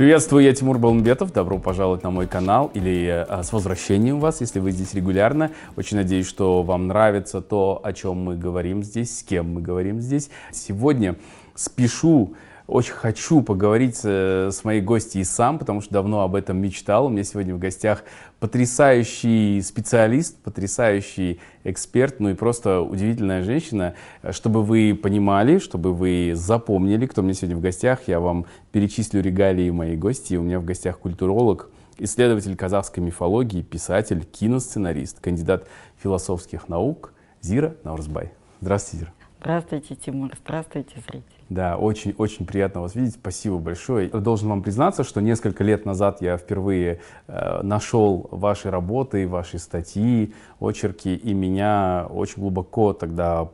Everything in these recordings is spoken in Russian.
Приветствую, я Тимур Балмбетов. Добро пожаловать на мой канал или а, с возвращением вас, если вы здесь регулярно. Очень надеюсь, что вам нравится то, о чем мы говорим здесь, с кем мы говорим здесь. Сегодня спешу очень хочу поговорить э, с моей гостьей сам, потому что давно об этом мечтал. У меня сегодня в гостях потрясающий специалист, потрясающий эксперт, ну и просто удивительная женщина. Чтобы вы понимали, чтобы вы запомнили, кто меня сегодня в гостях, я вам перечислю регалии моей гости. У меня в гостях культуролог, исследователь казахской мифологии, писатель, киносценарист, кандидат философских наук Зира Наурзбай. Здравствуйте, Зира. Здравствуйте, Тимур. Здравствуйте, зрители. Да, очень-очень приятно вас видеть. Спасибо большое. Должен вам признаться, что несколько лет назад я впервые э, нашел ваши работы, ваши статьи, очерки, и меня очень глубоко тогда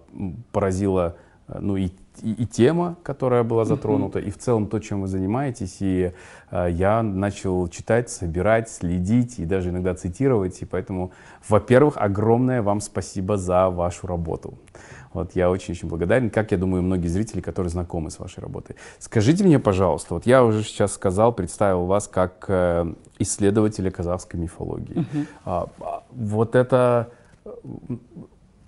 поразила э, ну, и, и, и тема, которая была затронута, и в целом то, чем вы занимаетесь. И э, я начал читать, собирать, следить и даже иногда цитировать. И поэтому, во-первых, огромное вам спасибо за вашу работу. Вот я очень-очень благодарен, как я думаю, многие зрители, которые знакомы с вашей работой. Скажите мне, пожалуйста, вот я уже сейчас сказал, представил вас как э, исследователя казахской мифологии. Угу. А, вот это э,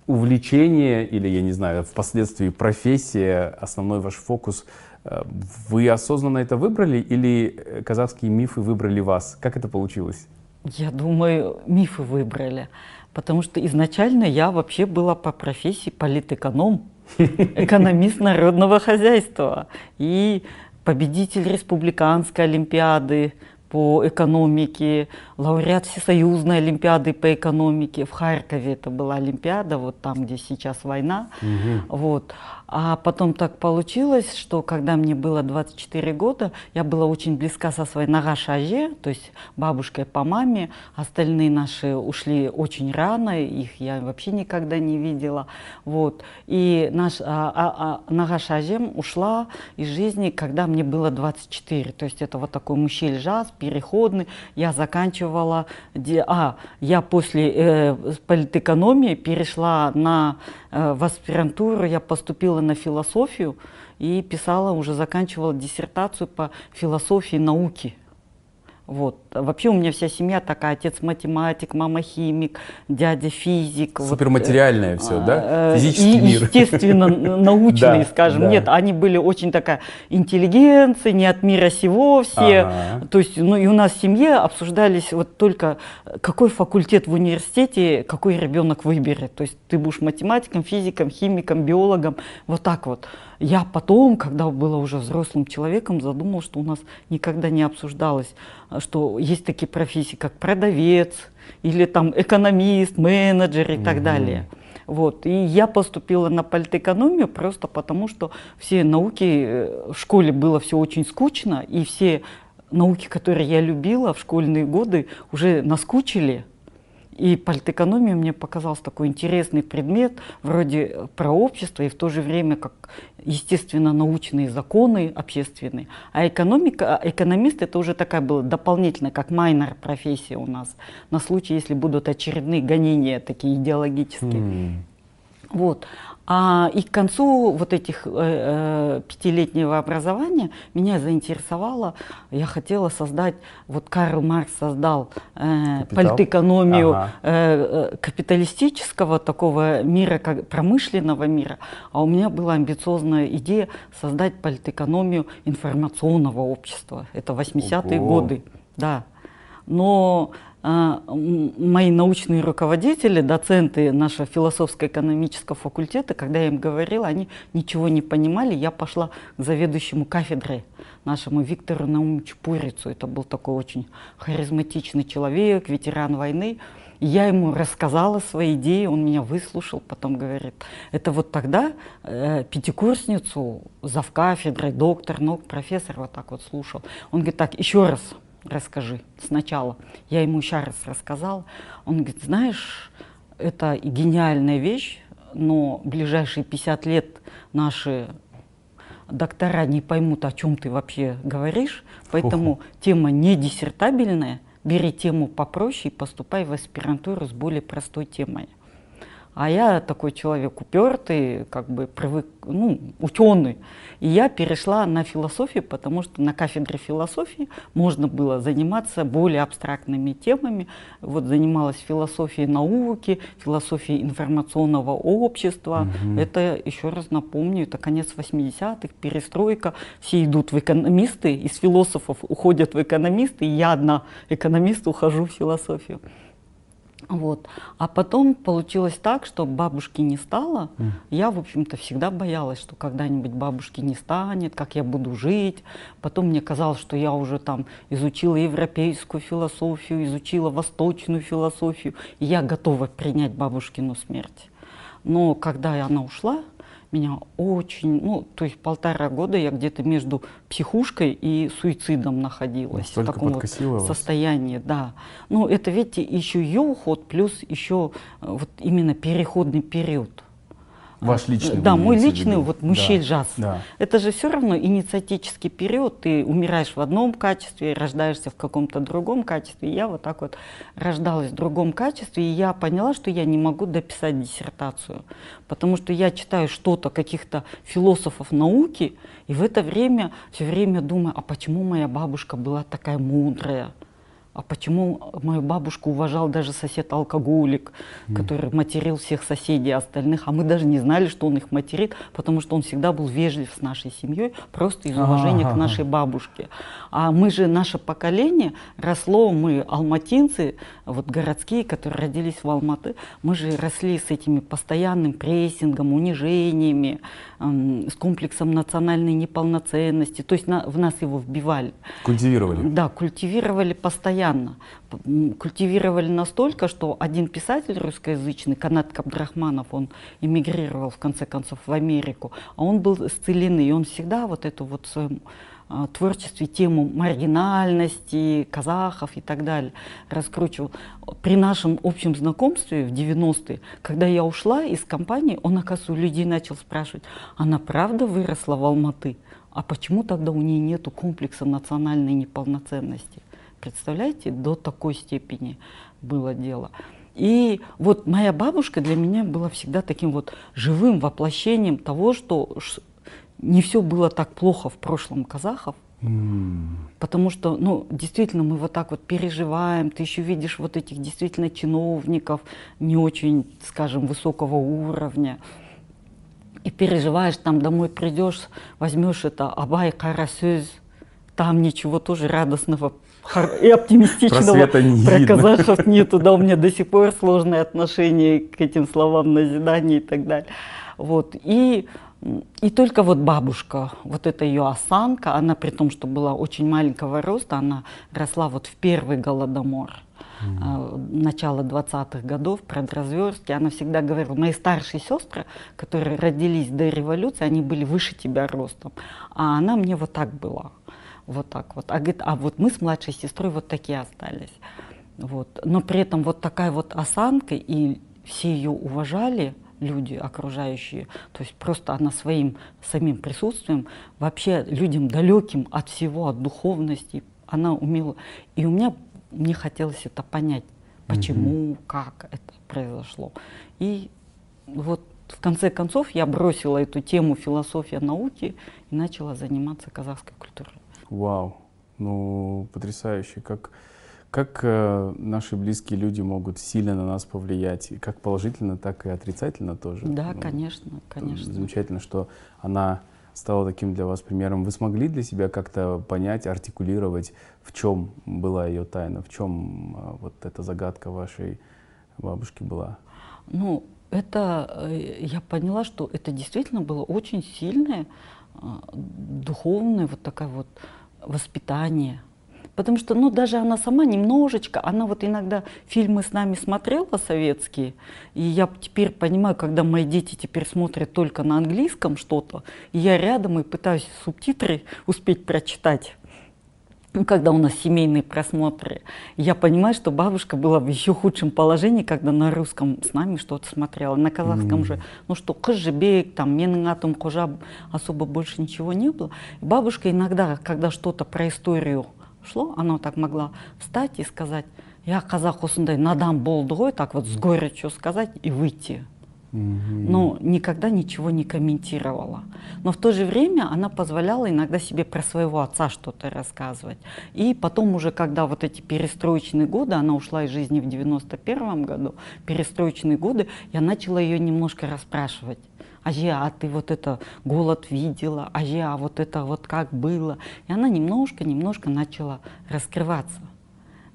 увлечение или, я не знаю, впоследствии профессия, основной ваш фокус, э, вы осознанно это выбрали или казахские мифы выбрали вас? Как это получилось? Я думаю, мифы выбрали. Потому что изначально я вообще была по профессии политэконом, экономист народного хозяйства и победитель республиканской олимпиады по экономике, лауреат Всесоюзной Олимпиады по экономике. В Харькове это была Олимпиада, вот там, где сейчас война. Угу. Вот. А потом так получилось, что когда мне было 24 года, я была очень близка со своей Нагашаже, то есть бабушкой по маме. Остальные наши ушли очень рано, их я вообще никогда не видела. Вот. И наш, а, а, а, Нагашажем ушла из жизни, когда мне было 24. То есть это вот такой мужчина переходный. Я заканчивала, а, я после э, политэкономии перешла на э, в аспирантуру, я поступила поступила на философию и писала, уже заканчивала диссертацию по философии науки. Вот. Вообще у меня вся семья такая, отец математик, мама химик, дядя физик. Суперматериальное вот, все, да? Э, Физический и, мир. Естественно, научный, скажем. Нет, они были очень такая интеллигенция, не от мира сего все. То есть, ну и у нас в семье обсуждались вот только, какой факультет в университете, какой ребенок выберет. То есть ты будешь математиком, физиком, химиком, биологом, вот так вот. Я потом, когда была уже взрослым человеком, задумал, что у нас никогда не обсуждалось, что есть такие профессии, как продавец, или там экономист, менеджер и угу. так далее. Вот. И я поступила на политэкономию просто потому, что все науки, э, в школе было все очень скучно, и все науки, которые я любила в школьные годы, уже наскучили. И политэкономия мне показался такой интересный предмет, вроде про общество, и в то же время как естественно научные законы общественные. А экономика, экономист это уже такая была дополнительная, как майнер профессия у нас, на случай, если будут очередные гонения такие идеологические. Mm. Вот. А, и к концу вот этих э, э, пятилетнего образования меня заинтересовало, я хотела создать, вот Карл Маркс создал э, политэкономию ага. э, э, капиталистического такого мира, как промышленного мира, а у меня была амбициозная идея создать политэкономию информационного общества. Это 80-е годы. Да. Но мои научные руководители, доценты нашего философско-экономического факультета, когда я им говорила, они ничего не понимали. Я пошла к заведующему кафедрой, нашему Виктору Наумовичу Пурицу. Это был такой очень харизматичный человек, ветеран войны. я ему рассказала свои идеи, он меня выслушал, потом говорит, это вот тогда э, пятикурсницу, завкафедрой, доктор наук, профессор вот так вот слушал. Он говорит, так, еще раз, расскажи сначала. Я ему еще раз рассказал. Он говорит, знаешь, это гениальная вещь, но ближайшие 50 лет наши доктора не поймут, о чем ты вообще говоришь, поэтому Ого. тема не диссертабельная, бери тему попроще и поступай в аспирантуру с более простой темой. А я такой человек упертый, как бы привык, ну, ученый. И я перешла на философию, потому что на кафедре философии можно было заниматься более абстрактными темами. Вот занималась философией науки, философией информационного общества. Угу. Это, еще раз напомню, это конец 80-х, перестройка. Все идут в экономисты, из философов уходят в экономисты, и я одна экономист ухожу в философию. Вот. А потом получилось так, что бабушки не стало. Mm. Я, в общем-то, всегда боялась, что когда-нибудь бабушки не станет, как я буду жить. Потом мне казалось, что я уже там изучила европейскую философию, изучила восточную философию, и я готова принять бабушкину смерть. Но когда она ушла, меня очень, ну, то есть полтора года я где-то между психушкой и суицидом находилась. Настолько в таком вот состоянии, да. Ну, это, видите, еще ее уход, плюс еще э, вот именно переходный период. Ваш личный? Да, мой личный, вот мужчина да, Да. Это же все равно инициатический период. Ты умираешь в одном качестве, рождаешься в каком-то другом качестве. Я вот так вот рождалась в другом качестве, и я поняла, что я не могу дописать диссертацию. Потому что я читаю что-то каких-то философов науки, и в это время все время думаю, а почему моя бабушка была такая мудрая? А почему мою бабушку уважал даже сосед-алкоголик, mm. который материл всех соседей остальных, а мы даже не знали, что он их материт, потому что он всегда был вежлив с нашей семьей, просто из уважения а -а -а. к нашей бабушке. А мы же, наше поколение росло, мы алматинцы, вот городские, которые родились в Алматы, мы же росли с этими постоянным прессингом, унижениями, эм, с комплексом национальной неполноценности, то есть на, в нас его вбивали. Культивировали? Да, культивировали постоянно постоянно культивировали настолько, что один писатель русскоязычный, Канат Кабдрахманов, он эмигрировал в конце концов в Америку, а он был с целины, и он всегда вот эту вот в своем а, творчестве тему маргинальности, казахов и так далее раскручивал. При нашем общем знакомстве в 90-е, когда я ушла из компании, он, оказывается, у людей начал спрашивать, она правда выросла в Алматы? А почему тогда у нее нет комплекса национальной неполноценности? Представляете, до такой степени было дело. И вот моя бабушка для меня была всегда таким вот живым воплощением того, что не все было так плохо в прошлом казахов. Mm. Потому что, ну, действительно, мы вот так вот переживаем, ты еще видишь вот этих действительно чиновников не очень, скажем, высокого уровня. И переживаешь, там домой придешь, возьмешь это Абай Карасюз, там ничего тоже радостного и оптимистичного про не казахов нету. Да, у меня до сих пор сложные отношения к этим словам назидания и так далее. Вот. И, и только вот бабушка, вот эта ее осанка, она при том, что была очень маленького роста, она росла вот в первый голодомор. Mm-hmm. начала 20-х годов, предразверстки, она всегда говорила, мои старшие сестры, которые родились до революции, они были выше тебя ростом, а она мне вот так была вот так вот. А, говорит, а вот мы с младшей сестрой вот такие остались. Вот. Но при этом вот такая вот осанка, и все ее уважали, люди окружающие, то есть просто она своим самим присутствием, вообще людям далеким от всего, от духовности, она умела. И у меня, мне хотелось это понять, почему, mm-hmm. как это произошло. И вот в конце концов я бросила эту тему философия науки и начала заниматься казахской культурой. Вау, ну потрясающе, как, как э, наши близкие люди могут сильно на нас повлиять, и как положительно, так и отрицательно тоже. Да, ну, конечно, конечно. Замечательно, что она стала таким для вас примером. Вы смогли для себя как-то понять, артикулировать, в чем была ее тайна, в чем э, вот эта загадка вашей бабушки была? Ну, это э, я поняла, что это действительно было очень сильное, э, духовное, вот такая вот воспитание. Потому что, ну, даже она сама немножечко, она вот иногда фильмы с нами смотрела советские, и я теперь понимаю, когда мои дети теперь смотрят только на английском что-то, я рядом и пытаюсь субтитры успеть прочитать. Ну, когда у нас семейные просмотры, я понимаю, что бабушка была в еще худшем положении, когда на русском с нами что-то смотрела, на казахском mm. же, ну что, Кыжебек, там, менің атом Кожа, особо больше ничего не было. И бабушка иногда, когда что-то про историю шло, она так могла встать и сказать, я казах осындай надан болды ғой, так вот с горечью сказать и выйти. Но никогда ничего не комментировала. Но в то же время она позволяла иногда себе про своего отца что-то рассказывать. И потом уже, когда вот эти перестроечные годы, она ушла из жизни в 91 году, перестроечные годы, я начала ее немножко расспрашивать. Аже, а ты вот это голод видела, Аже, а вот это вот как было. И она немножко-немножко начала раскрываться.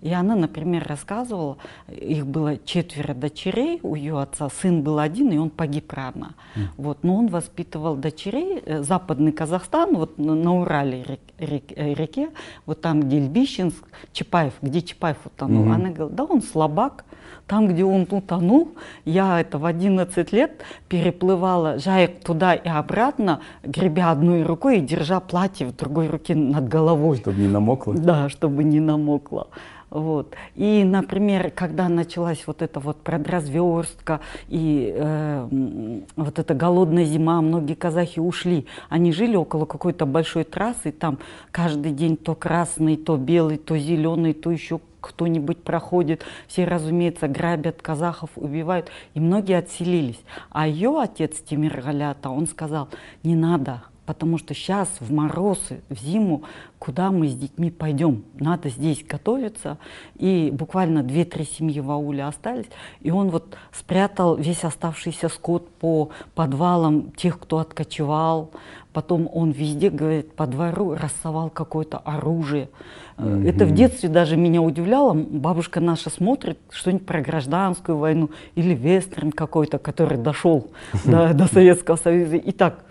И она, например, рассказывала, их было четверо дочерей у ее отца, сын был один, и он погиб рано. Mm. Вот, но он воспитывал дочерей, э, западный Казахстан, вот на Урале рек, э, реке, вот там, где Льбищенск, Чапаев, где Чапаев утонул. Mm-hmm. Она говорит, да, он слабак, там, где он утонул, я это в 11 лет переплывала жаек туда и обратно, гребя одной рукой и держа платье в другой руке над головой. Чтобы не намокло? Да, чтобы не намокло. Вот. И, например, когда началась вот эта вот продразверстка и э, вот эта голодная зима, многие казахи ушли. Они жили около какой-то большой трассы, там каждый день то красный, то белый, то зеленый, то еще кто-нибудь проходит. Все, разумеется, грабят казахов, убивают. И многие отселились. А ее отец Тимир Галята, он сказал, не надо, Потому что сейчас в морозы, в зиму, куда мы с детьми пойдем? Надо здесь готовиться. И буквально две-три семьи в ауле остались. И он вот спрятал весь оставшийся скот по подвалам тех, кто откочевал. Потом он везде, говорит, по двору рассовал какое-то оружие. Mm-hmm. Это в детстве даже меня удивляло. Бабушка наша смотрит что-нибудь про гражданскую войну или вестерн какой-то, который дошел до Советского Союза. И так,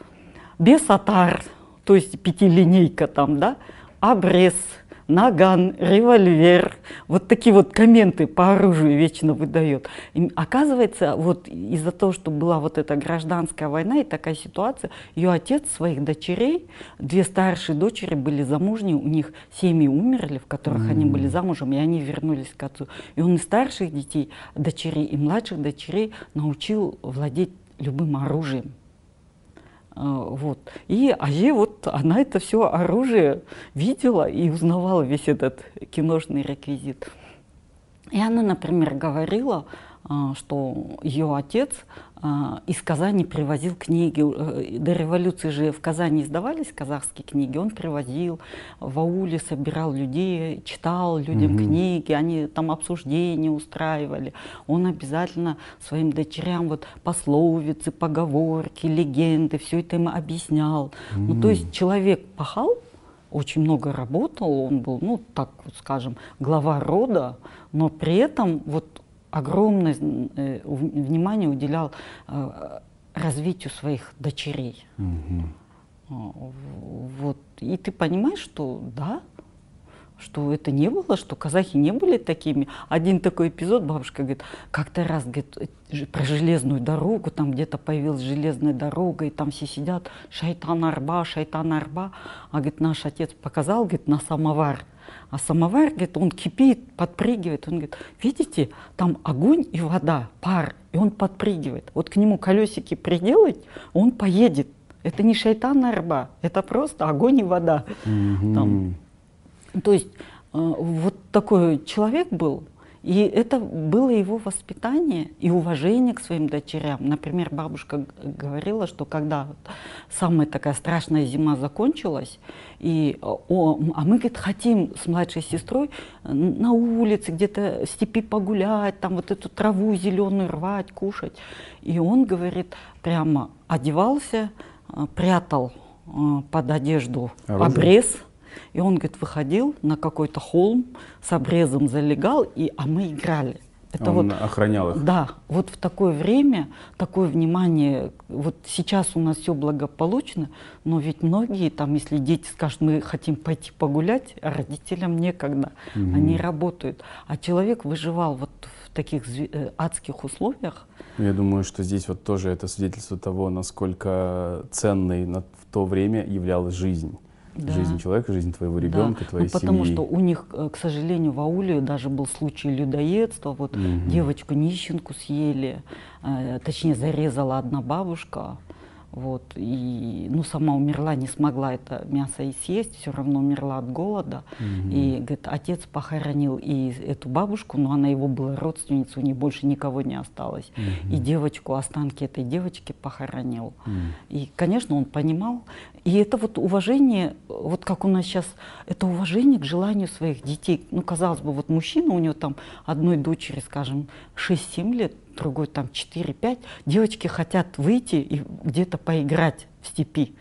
бесатар, то есть пятилинейка там, да, обрез, наган, револьвер, вот такие вот комменты по оружию вечно выдает. И оказывается, вот из-за того, что была вот эта гражданская война и такая ситуация, ее отец своих дочерей, две старшие дочери были замужние, у них семьи умерли, в которых mm-hmm. они были замужем, и они вернулись к отцу. И он и старших детей, дочерей, и младших дочерей научил владеть любым оружием. А, вот. И Аже, вот она это все оружие видела и узнавала весь этот киношный реквизит. И она, например, говорила, а, что ее отец а, из Казани привозил книги. Э, до революции же в Казани издавались казахские книги. Он привозил в ауле, собирал людей, читал людям mm-hmm. книги, они там обсуждения устраивали. Он обязательно своим дочерям вот пословицы, поговорки, легенды, все это им объяснял. Mm-hmm. Ну, то есть человек пахал, очень много работал, он был, ну, так вот скажем, глава рода, но при этом вот огромное э, внимание уделял э, развитию своих дочерей. Угу. Вот. И ты понимаешь, что да, что это не было, что казахи не были такими. Один такой эпизод, бабушка говорит, как-то раз говорит, э, про железную дорогу, там где-то появилась железная дорога, и там все сидят, шайтан арба, шайтан арба. А говорит, наш отец показал, говорит, на самовар. А самовар, говорит, он кипит, подпрыгивает. Он говорит, видите, там огонь и вода, пар, и он подпрыгивает. Вот к нему колесики приделать, он поедет. Это не шайтан арба, это просто огонь и вода. Mm-hmm. Там. То есть э, вот такой человек был, и это было его воспитание и уважение к своим дочерям. Например, бабушка говорила, что когда самая такая страшная зима закончилась, и, о, а мы, говорит, хотим с младшей сестрой на улице где-то в степи погулять, там вот эту траву зеленую рвать, кушать. И он, говорит, прямо одевался, э, прятал э, под одежду Оружие. обрез, и он, говорит, выходил на какой-то холм, с обрезом залегал, и, а мы играли. Это он вот, охранял их? Да, вот в такое время, такое внимание, вот сейчас у нас все благополучно, но ведь многие там, если дети скажут, мы хотим пойти погулять, а родителям некогда, угу. они работают. А человек выживал вот в таких э, адских условиях. Я думаю, что здесь вот тоже это свидетельство того, насколько ценной на, в то время являлась жизнь да. жизнь человека, жизнь твоего ребенка, да. твоей ну, потому семьи. что у них, э, к сожалению, в ауле даже был случай людоедства. Вот угу. девочку нищенку съели, э, точнее зарезала одна бабушка. Вот, и, ну, сама умерла, не смогла это мясо и съесть, все равно умерла от голода. Mm-hmm. И, говорит, отец похоронил и эту бабушку, но она его была родственница, у нее больше никого не осталось. Mm-hmm. И девочку, останки этой девочки похоронил. Mm-hmm. И, конечно, он понимал. И это вот уважение, вот как у нас сейчас, это уважение к желанию своих детей. Ну, казалось бы, вот мужчина, у него там одной дочери, скажем, 6-7 лет, другой там 4-5, девочки хотят выйти и где-то поиграть в степи.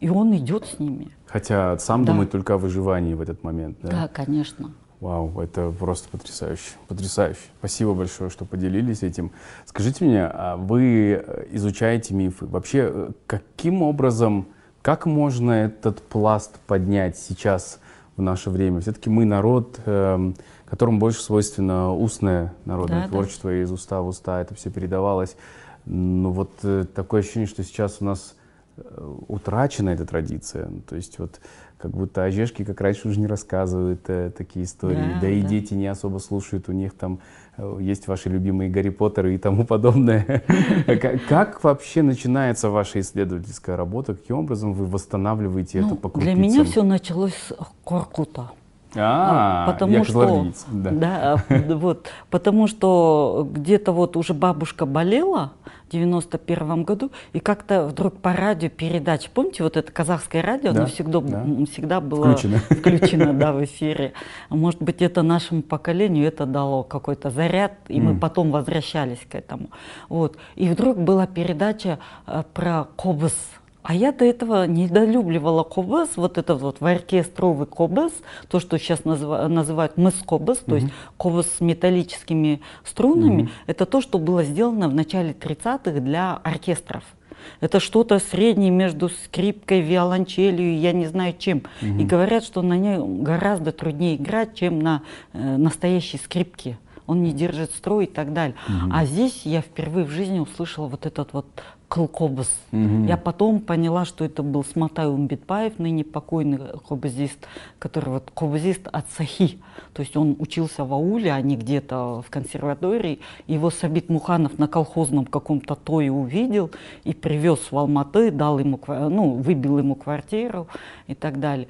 И он идет с ними. Хотя сам да. думает только о выживании в этот момент. Да, да конечно. Вау, это просто потрясающе, потрясающе. Спасибо большое, что поделились этим. Скажите мне, а вы изучаете мифы. Вообще, э, каким образом, как можно этот пласт поднять сейчас в наше время? Все-таки мы народ, эм, которому больше свойственно устное народное да, творчество, да. из уста в уста это все передавалось. Ну вот э, такое ощущение, что сейчас у нас э, утрачена эта традиция. То есть вот как будто ожешки, как раньше, уже не рассказывают э, такие истории. Да, да и да. дети не особо слушают, у них там э, есть ваши любимые Гарри Поттеры и тому подобное. Как вообще начинается ваша исследовательская работа? Каким образом вы восстанавливаете это ну, по Для меня все началось с Коркута. А, потому что, да. да, вот, потому что где-то вот уже бабушка болела 91 году, и как-то вдруг по радио передача, помните, вот это казахское радио, да, оно всегда, да. всегда было включено, включено да, в эфире. Может быть, это нашему поколению это дало какой-то заряд, и mm. мы потом возвращались к этому. Вот. И вдруг была передача э, про Кобыс, а я до этого недолюбливала кобас, вот этот вот оркестровый кобас, то, что сейчас называ, называют мыс кобас, то mm-hmm. есть кобас с металлическими струнами, mm-hmm. это то, что было сделано в начале 30-х для оркестров. Это что-то среднее между скрипкой, виолончелью, я не знаю чем. Mm-hmm. И говорят, что на ней гораздо труднее играть, чем на э, настоящей скрипке он не держит строй и так далее. Угу. А здесь я впервые в жизни услышала вот этот вот Кылкобыз. Я потом поняла, что это был Сматай Умбетбаев, ныне покойный кобызист, который вот кобызист от Сахи. То есть он учился в ауле, а не где-то в консерватории. Его Сабит Муханов на колхозном каком-то тое увидел и привез в Алматы, дал ему, ну, выбил ему квартиру и так далее.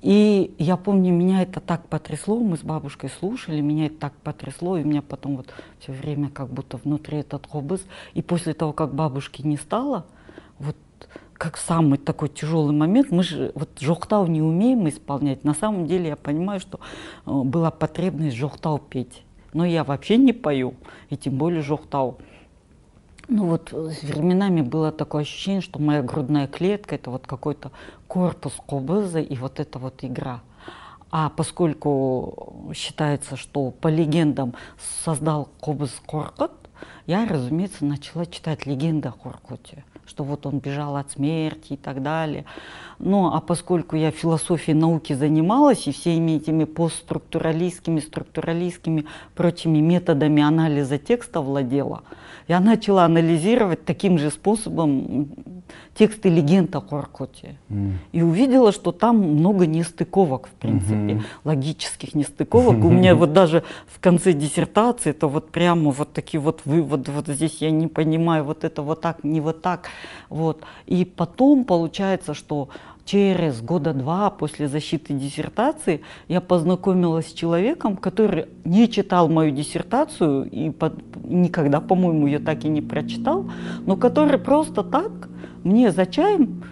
И я помню, меня это так потрясло, мы с бабушкой слушали, меня это так потрясло, и у меня потом вот все время как будто внутри этот кобыз. И после того, как бабушки не стало, вот как самый такой тяжелый момент, мы же вот жохтау не умеем исполнять. На самом деле я понимаю, что э, была потребность жохтау петь. Но я вообще не пою, и тем более жохтау. Ну вот э, временами было такое ощущение, что моя грудная клетка это вот какой-то корпус кобыза и вот эта вот игра. А поскольку считается, что по легендам создал кобыз Коркот, я, разумеется, начала читать легенды о Хоркуте, что вот он бежал от смерти и так далее. Ну, а поскольку я философией науки занималась и всеми этими постструктуралистскими, структуралистскими прочими методами анализа текста владела, я начала анализировать таким же способом тексты легенд о Хоркуте. Mm. И увидела, что там много нестыковок, в принципе, mm-hmm. логических нестыковок. У меня вот даже в конце диссертации, это вот прямо вот такие вот выводы, вот здесь я не понимаю, вот это вот так, не вот так. Вот. И потом получается, что через года два после защиты диссертации я познакомилась с человеком, который не читал мою диссертацию и под, никогда, по-моему, ее так и не прочитал, но который просто так мне за чаем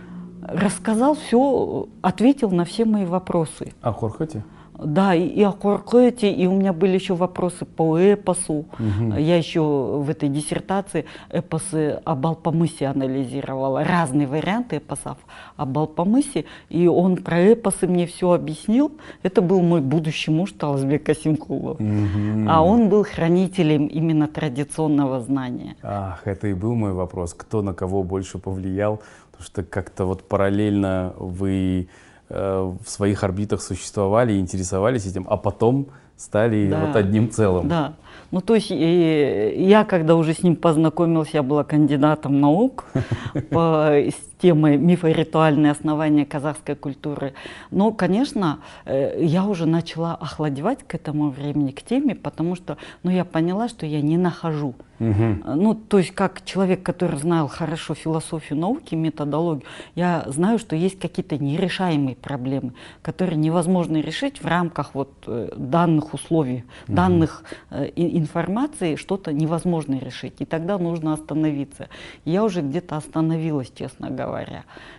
рассказал все, ответил на все мои вопросы. О Хорхоте? Да, и, и о Куркете, и у меня были еще вопросы по эпосу. Угу. Я еще в этой диссертации эпосы об Алпамысе анализировала, разные варианты эпосов об Алпамысе, и он про эпосы мне все объяснил. Это был мой будущий муж Таласбек Касимкулов. Угу. А он был хранителем именно традиционного знания. Ах, это и был мой вопрос. Кто на кого больше повлиял? Потому что как-то вот параллельно вы в своих орбитах существовали и интересовались этим, а потом стали да, вот одним целым. Да. Ну, то есть и я, когда уже с ним познакомился, я была кандидатом наук по темой мифоритуальные основания казахской культуры. Но, конечно, э, я уже начала охладевать к этому времени, к теме, потому что ну, я поняла, что я не нахожу. Угу. Ну, то есть как человек, который знал хорошо философию науки, методологию, я знаю, что есть какие-то нерешаемые проблемы, которые невозможно решить в рамках вот э, данных условий, угу. данных э, информации, что-то невозможно решить. И тогда нужно остановиться. Я уже где-то остановилась, честно говоря.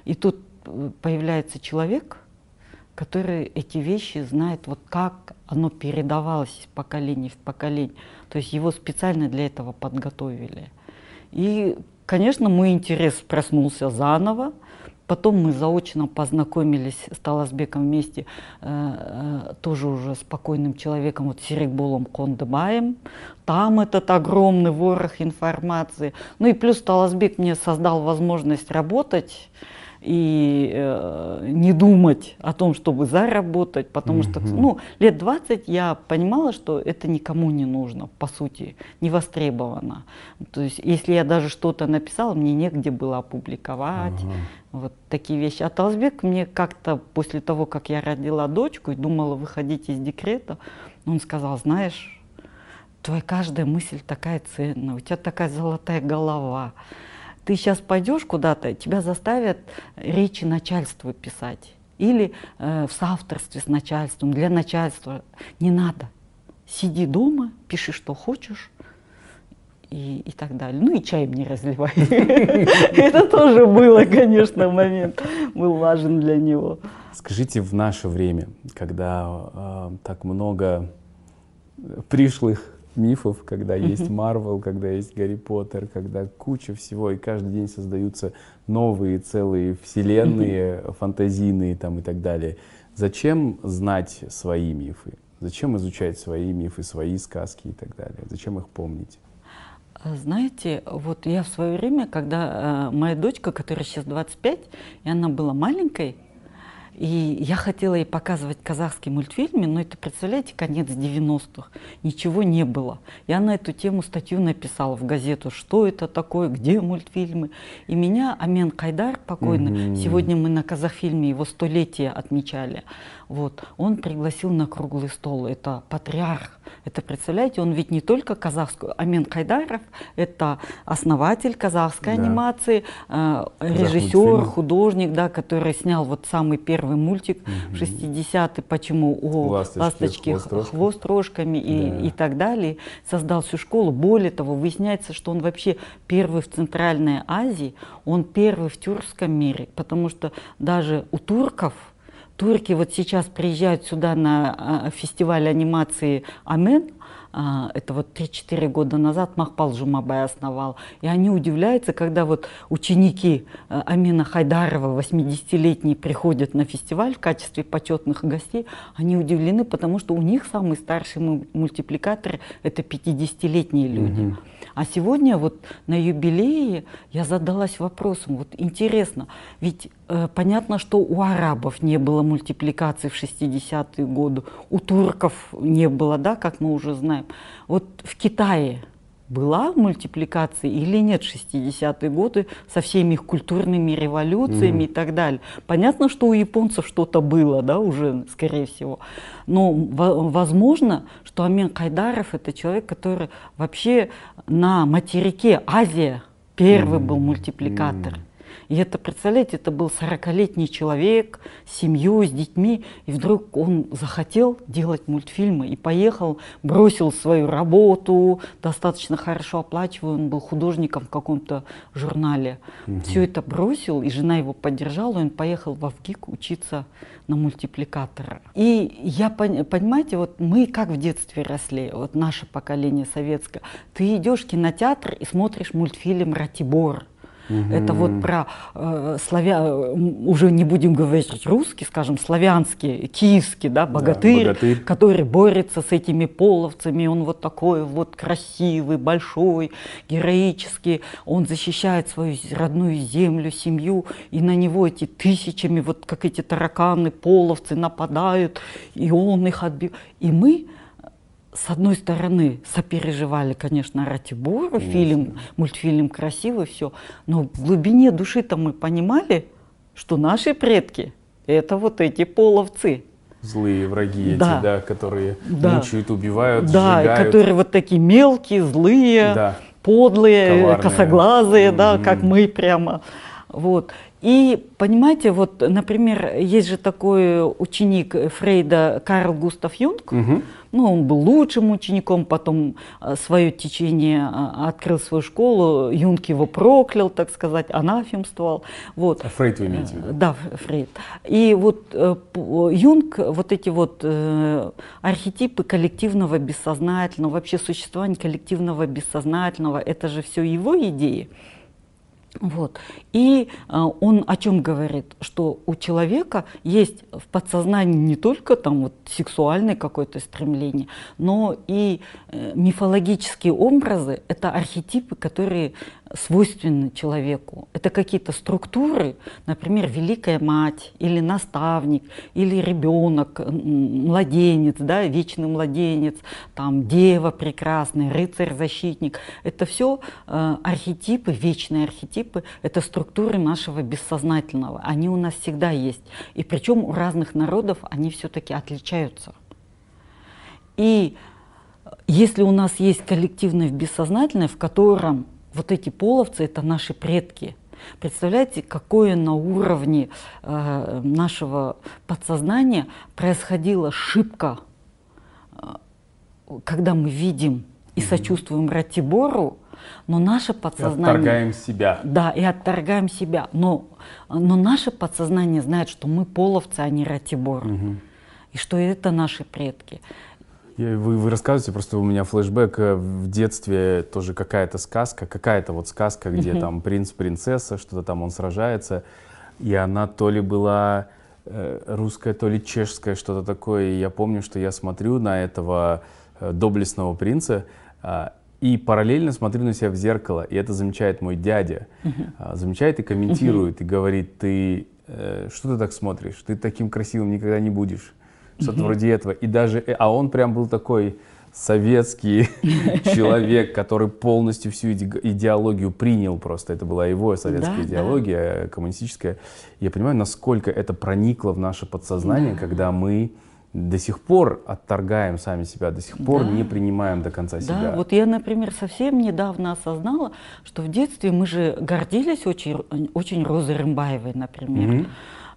И тут э, появляется человек, который эти вещи знает, вот как оно передавалось из поколения в поколение. То есть его специально для этого подготовили. И, конечно, мой интерес проснулся заново. Потом мы заочно познакомились с Таласбеком вместе, э, э, тоже уже спокойным человеком, вот Серикболом Кондыбаем. Там этот огромный ворох информации. Ну и плюс Таласбек мне создал возможность работать и э, не думать о том, чтобы заработать, потому что, ну, лет 20 я понимала, что это никому не нужно, по сути, не востребовано. То есть, если я даже что-то написала, мне негде было опубликовать, uh-huh. вот такие вещи. А Талсбек мне как-то после того, как я родила дочку и думала выходить из декрета, он сказал, знаешь, твоя каждая мысль такая ценная, у тебя такая золотая голова, ты сейчас пойдешь куда-то, тебя заставят речи начальству писать. Или э, в соавторстве с начальством, для начальства. Не надо. Сиди дома, пиши, что хочешь. И, и так далее. Ну и чай мне разливай. Это тоже было, конечно, момент. Был важен для него. Скажите, в наше время, когда э, так много пришлых мифов, когда есть Марвел, когда есть Гарри Поттер, когда куча всего, и каждый день создаются новые целые вселенные, фантазийные там и так далее. Зачем знать свои мифы? Зачем изучать свои мифы, свои сказки и так далее? Зачем их помнить? А знаете, вот я в свое время, когда э, моя дочка, которая сейчас 25, и она была маленькой, и я хотела ей показывать казахские мультфильмы, но это, представляете, конец 90-х. Ничего не было. Я на эту тему статью написала в газету, что это такое, где мультфильмы. И меня Амен Кайдар, покойный, mm-hmm. сегодня мы на казахфильме его столетие отмечали, вот, он пригласил на круглый стол. Это патриарх. Это, представляете, он ведь не только казахскую. Амен Кайдаров – это основатель казахской да. анимации, э, режиссер, художник, да, который снял вот самый первый первый мультик угу. в 60-е, почему у ласточки, ласточки хвост, хвост рожками и, да. и так далее, создал всю школу. Более того, выясняется, что он вообще первый в Центральной Азии, он первый в тюркском мире, потому что даже у турков, турки вот сейчас приезжают сюда на а, фестиваль анимации Амен, это вот 3-4 года назад Махпал Жумабай основал. И они удивляются, когда вот ученики э, Амина Хайдарова, 80-летние, приходят на фестиваль в качестве почетных гостей. Они удивлены, потому что у них самый старший мультипликатор – это 50-летние люди. Угу. А сегодня вот на юбилее я задалась вопросом, вот интересно, ведь э, понятно, что у арабов не было мультипликации в 60-е годы, у турков не было, да, как мы уже знаем. Вот в Китае была мультипликация или нет 60-е годы со всеми их культурными революциями mm. и так далее. Понятно, что у японцев что-то было, да, уже, скорее всего. Но возможно, что Амин Кайдаров это человек, который вообще на материке Азия первый mm. был мультипликатор. Mm. И это, представляете, это был 40-летний человек с семьей, с детьми, и вдруг он захотел делать мультфильмы и поехал, бросил свою работу, достаточно хорошо оплачиваемый, он был художником в каком-то журнале. Угу. Все это бросил, и жена его поддержала, и он поехал в Авгик учиться на мультипликатора. И я, понимаете, вот мы как в детстве росли, вот наше поколение советское. Ты идешь в кинотеатр и смотришь мультфильм «Ратибор». Угу. Это вот про э, славя... уже не будем говорить русский, скажем, славянский, киевский, да, богатырь, да, богатырь, который борется с этими половцами. Он вот такой вот красивый, большой, героический. Он защищает свою родную землю, семью, и на него эти тысячами, вот как эти тараканы, половцы нападают, и он их отбил. И мы с одной стороны, сопереживали, конечно, Ратибору, фильм, мультфильм красивый, все, но в глубине души-то мы понимали, что наши предки – это вот эти половцы. Злые враги Да. эти, да, которые Да. мучают, убивают, Да, сжигают. которые вот такие мелкие, злые, Да. подлые, Коварные. косоглазые, да, как мы прямо. Вот. И понимаете, вот, например, есть же такой ученик Фрейда Карл Густав Юнг. Мгм. Ну, он был лучшим учеником, потом свое течение а, открыл свою школу, Юнг его проклял, так сказать, анафемствовал. Вот. А Фрейд вы имеете в виду? Да, Ф- Фрейд. И вот э, Юнг, вот эти вот э, архетипы коллективного бессознательного, вообще существование коллективного бессознательного, это же все его идеи. Вот. И э, он о чем говорит? Что у человека есть в подсознании не только там вот сексуальное какое-то стремление, но и э, мифологические образы — это архетипы, которые свойственны человеку. Это какие-то структуры, например, великая мать или наставник, или ребенок, младенец, да, вечный младенец, там дева прекрасный, рыцарь-защитник. Это все архетипы, вечные архетипы, это структуры нашего бессознательного. Они у нас всегда есть. И причем у разных народов они все-таки отличаются. И если у нас есть коллективное бессознательное, в котором вот эти половцы это наши предки, представляете, какое на уровне э, нашего подсознания происходила ошибка, э, когда мы видим и сочувствуем Ратибору, но наше И подсознание... Отторгаем себя. Да, и отторгаем себя. Но, но наше подсознание знает, что мы половцы, а не Ратибор. Мгм. И что это наши предки. Вы, вы рассказываете, просто у меня флешбэк э, в детстве тоже какая-то сказка, какая-то вот сказка, где там принц, принцесса, что-то там он сражается, и она то ли была э, русская, то ли чешская, что-то такое. И я помню, что я смотрю на этого э, доблестного принца а, и параллельно смотрю на себя в зеркало, и это замечает мой дядя, А, замечает и комментирует и говорит: ты э, что ты так смотришь? Ты таким красивым никогда не будешь что-то вроде этого. И даже, э, а он прям был такой советский человек, который полностью всю иде- идеологию принял просто. Это была его советская Да, да. идеология, э, коммунистическая. Я понимаю, насколько это проникло в наше подсознание, когда мы до сих пор отторгаем сами себя, до сих пор Да. не принимаем до конца Да, себя. вот я, например, совсем недавно осознала, что в детстве мы же гордились очень, очень Розой Рымбаевой, например, Мгм.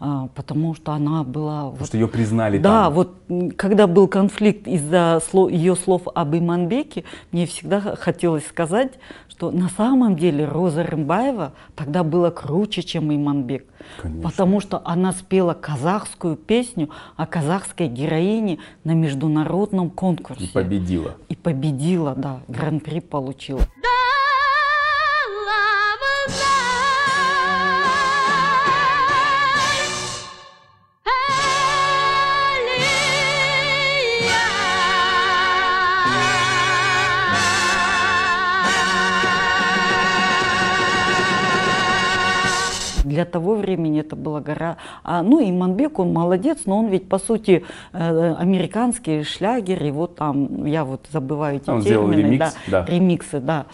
А, потому что она была... Потому вот- что ее признали да, там. вот когда был конфликт из-за ее слов об Иманбеке, мне всегда хотелось сказать, что на самом деле Роза Рымбаева тогда была круче, чем Иманбек. Конечно. Потому что она спела казахскую песню о казахской героине на международном конкурсе. И победила. И победила, да, гран-при получила. Для того времени это была гора. А, ну и Манбек, он молодец, но он ведь по сути э, американский шлягер, его там, я вот забываю эти Он термины, ремикс, да. ремиксы, да.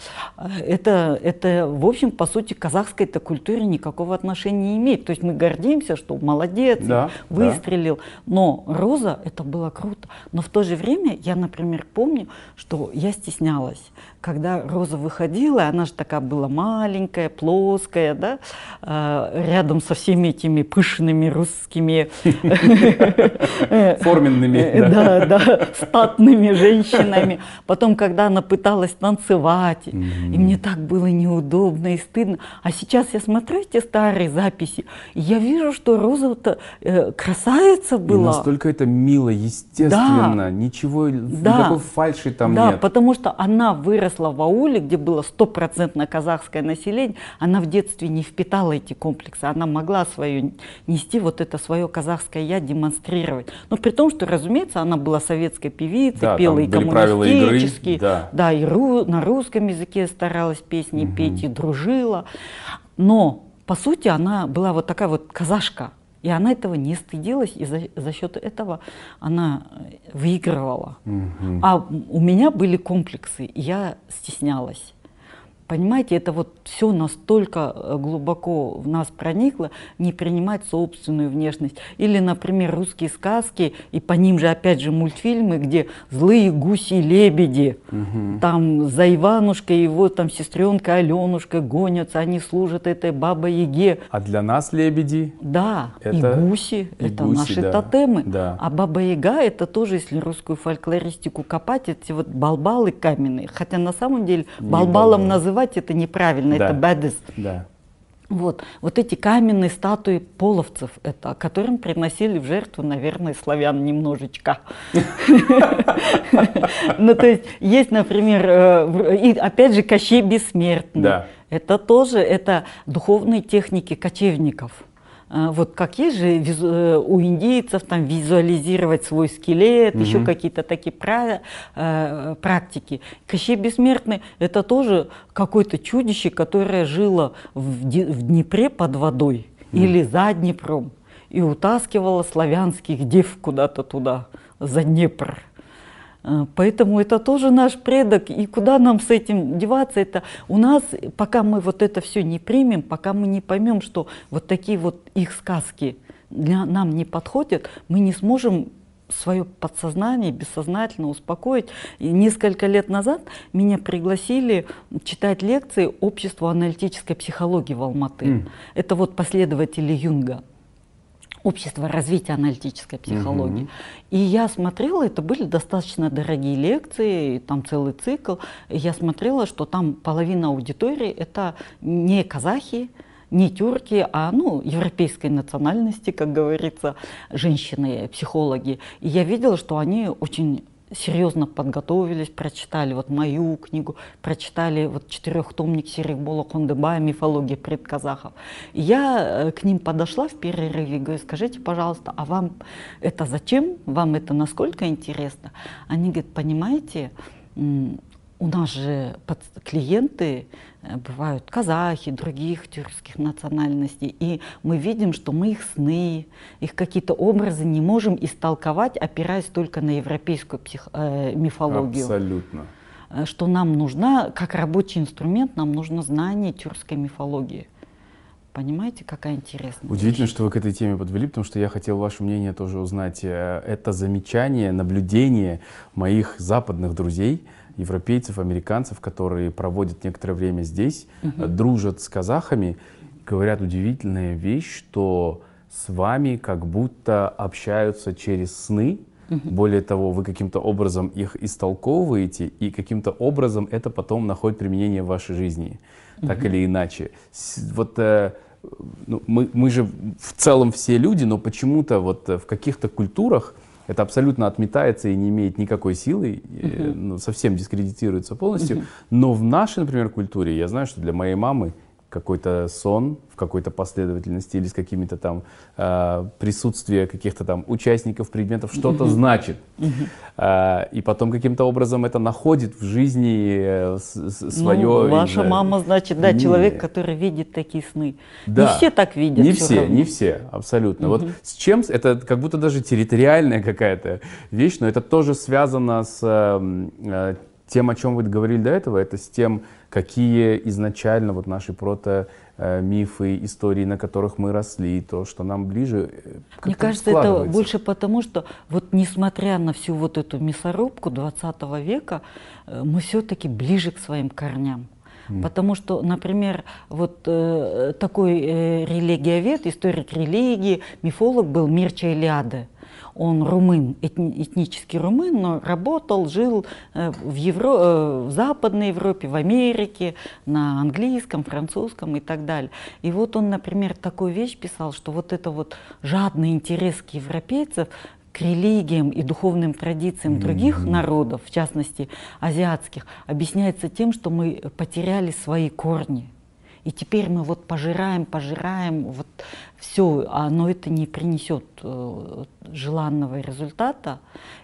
Это, это, в общем, по сути, к казахской-то культуре никакого отношения не имеет. То есть мы гордимся, что молодец, Да, выстрелил. Но Роза, это было круто. Но в то же время я, например, помню, что я стеснялась. Когда Роза выходила, она же такая была маленькая, плоская, да, э, рядом со всеми этими пышными русскими Форменными. Э, да. Да, да, статными женщинами. Потом, когда она пыталась танцевать, и мне так было неудобно и стыдно. А сейчас я смотрю эти старые записи, и я вижу, что Роза-то э, красавица была. настолько это мило, естественно, ничего, Да. никакой фальши там да, нет. потому что она выросла в ауле, где было стопроцентно казахское население. Она в детстве не впитала эти комплексы. Она могла свое нести вот это свое казахское я, демонстрировать. Но при том, что, разумеется, она была советской певицей, Да, пела и правила игры, коммунистические, да. и ру- на русском языке старалась песни петь и дружила. Но, по сути, она была вот такая вот казашка. И она этого не стыдилась, и за, за счет этого она выигрывала. Угу. А у меня были комплексы, и я стеснялась. Понимаете, это вот все настолько э, глубоко в нас проникло, не принимать собственную внешность. Или, например, русские сказки, и по ним же опять же мультфильмы, где злые гуси-лебеди, угу. там за Иванушкой его там сестренка Аленушка гонятся, они служат этой Баба-Яге. А для нас лебеди? Да, это... и гуси, и это гуси, наши да. тотемы. Да. А Баба-Яга это тоже, если русскую фольклористику копать, эти вот балбалы каменные. Хотя на самом деле балбалом называют называть это неправильно, да. это бадис. Да. Вот, вот эти каменные статуи половцев, это, которым приносили в жертву, наверное, славян немножечко. Ну, то есть, есть, например, э, и опять же, Кощей Бессмертный. Это тоже, это духовные техники кочевников. А, вот как есть же э, у индейцев там визуализировать свой скелет, угу. еще какие-то такие пра э, практики. Кощей Бессмертный это тоже какое-то чудище, которое жило в, в Днепре под водой угу. или за Днепром и утаскивало славянских дев куда-то туда, за Днепр. А, поэтому это тоже наш предок, и куда нам с этим деваться? Это у нас, пока мы вот это все не примем, пока мы не поймем, что вот такие вот их сказки для нам не подходят, мы не сможем свое подсознание бессознательно успокоить. И несколько лет назад меня пригласили читать лекции обществу аналитической психологии в Алматы. Mm. Это вот последователи Юнга общество развития аналитической психологии. Угу. И я смотрела, это были достаточно дорогие лекции, там целый цикл. И я смотрела, что там половина аудитории это не казахи, не тюрки, а ну, европейской национальности, как говорится, женщины-психологи. И я видела, что они очень серьезно подготовились, прочитали вот мою книгу, прочитали вот четырехтомник Серикбола Кондыбая «Мифология предказахов». И я э, к ним подошла в перерыве и говорю, скажите, пожалуйста, а вам это зачем? Вам это насколько интересно? Они говорят, понимаете, у нас же клиенты бывают казахи, других тюркских национальностей, и мы видим, что мы их сны, их какие-то образы не можем истолковать, опираясь только на европейскую псих... э, мифологию. Абсолютно. Э, что нам нужна, как рабочий инструмент, нам нужно знание тюркской мифологии. Понимаете, какая интересная Удивительно, вещь. что вы к этой теме подвели, потому что я хотел ваше мнение тоже узнать. Э, это замечание, наблюдение моих западных друзей – европейцев, американцев, которые проводят некоторое время здесь, угу. дружат с казахами, говорят удивительная вещь, что с вами как будто общаются через сны. Угу. Более того, вы каким-то образом их истолковываете, и каким-то образом это потом находит применение в вашей жизни, угу. так или иначе. Вот э, ну, мы, мы же в целом все люди, но почему-то вот в каких-то культурах это абсолютно отметается и не имеет никакой силы, uh-huh. ну, совсем дискредитируется полностью. Но в нашей, например, культуре, я знаю, что для моей мамы какой-то сон в какой-то последовательности или с какими-то там э, присутствие каких-то там участников предметов что-то uh-huh. значит. Uh-huh. Э, и потом каким-то образом это находит в жизни э, свое... Ну, ваша знаю, мама, значит, да, не... человек, который видит такие сны. Да. Не все так видят. Не все, все не все, абсолютно. Uh-huh. Вот с чем, это как будто даже территориальная какая-то вещь, но это тоже связано с э, тем, о чем вы говорили до этого, это с тем, какие изначально вот наши прото э, мифы, истории, на которых мы росли, то, что нам ближе. Э, Мне кажется, это больше потому, что вот несмотря на всю вот эту мясорубку 20 века, э, мы все-таки ближе к своим корням. Потому что, например, вот э, такой э, религиовед, историк религии, мифолог был Мирча Илиаде он румын, этнический румын, но работал, жил э, в, Евро... Э, в Западной Европе, в Америке, на английском, французском и так далее. И вот он, например, такую вещь писал, что вот это вот жадный интерес к европейцев к религиям и духовным традициям mm-hmm. других народов, в частности азиатских, объясняется тем, что мы потеряли свои корни. И теперь мы вот пожираем, пожираем, вот все, а, но это не принесет э, желанного результата.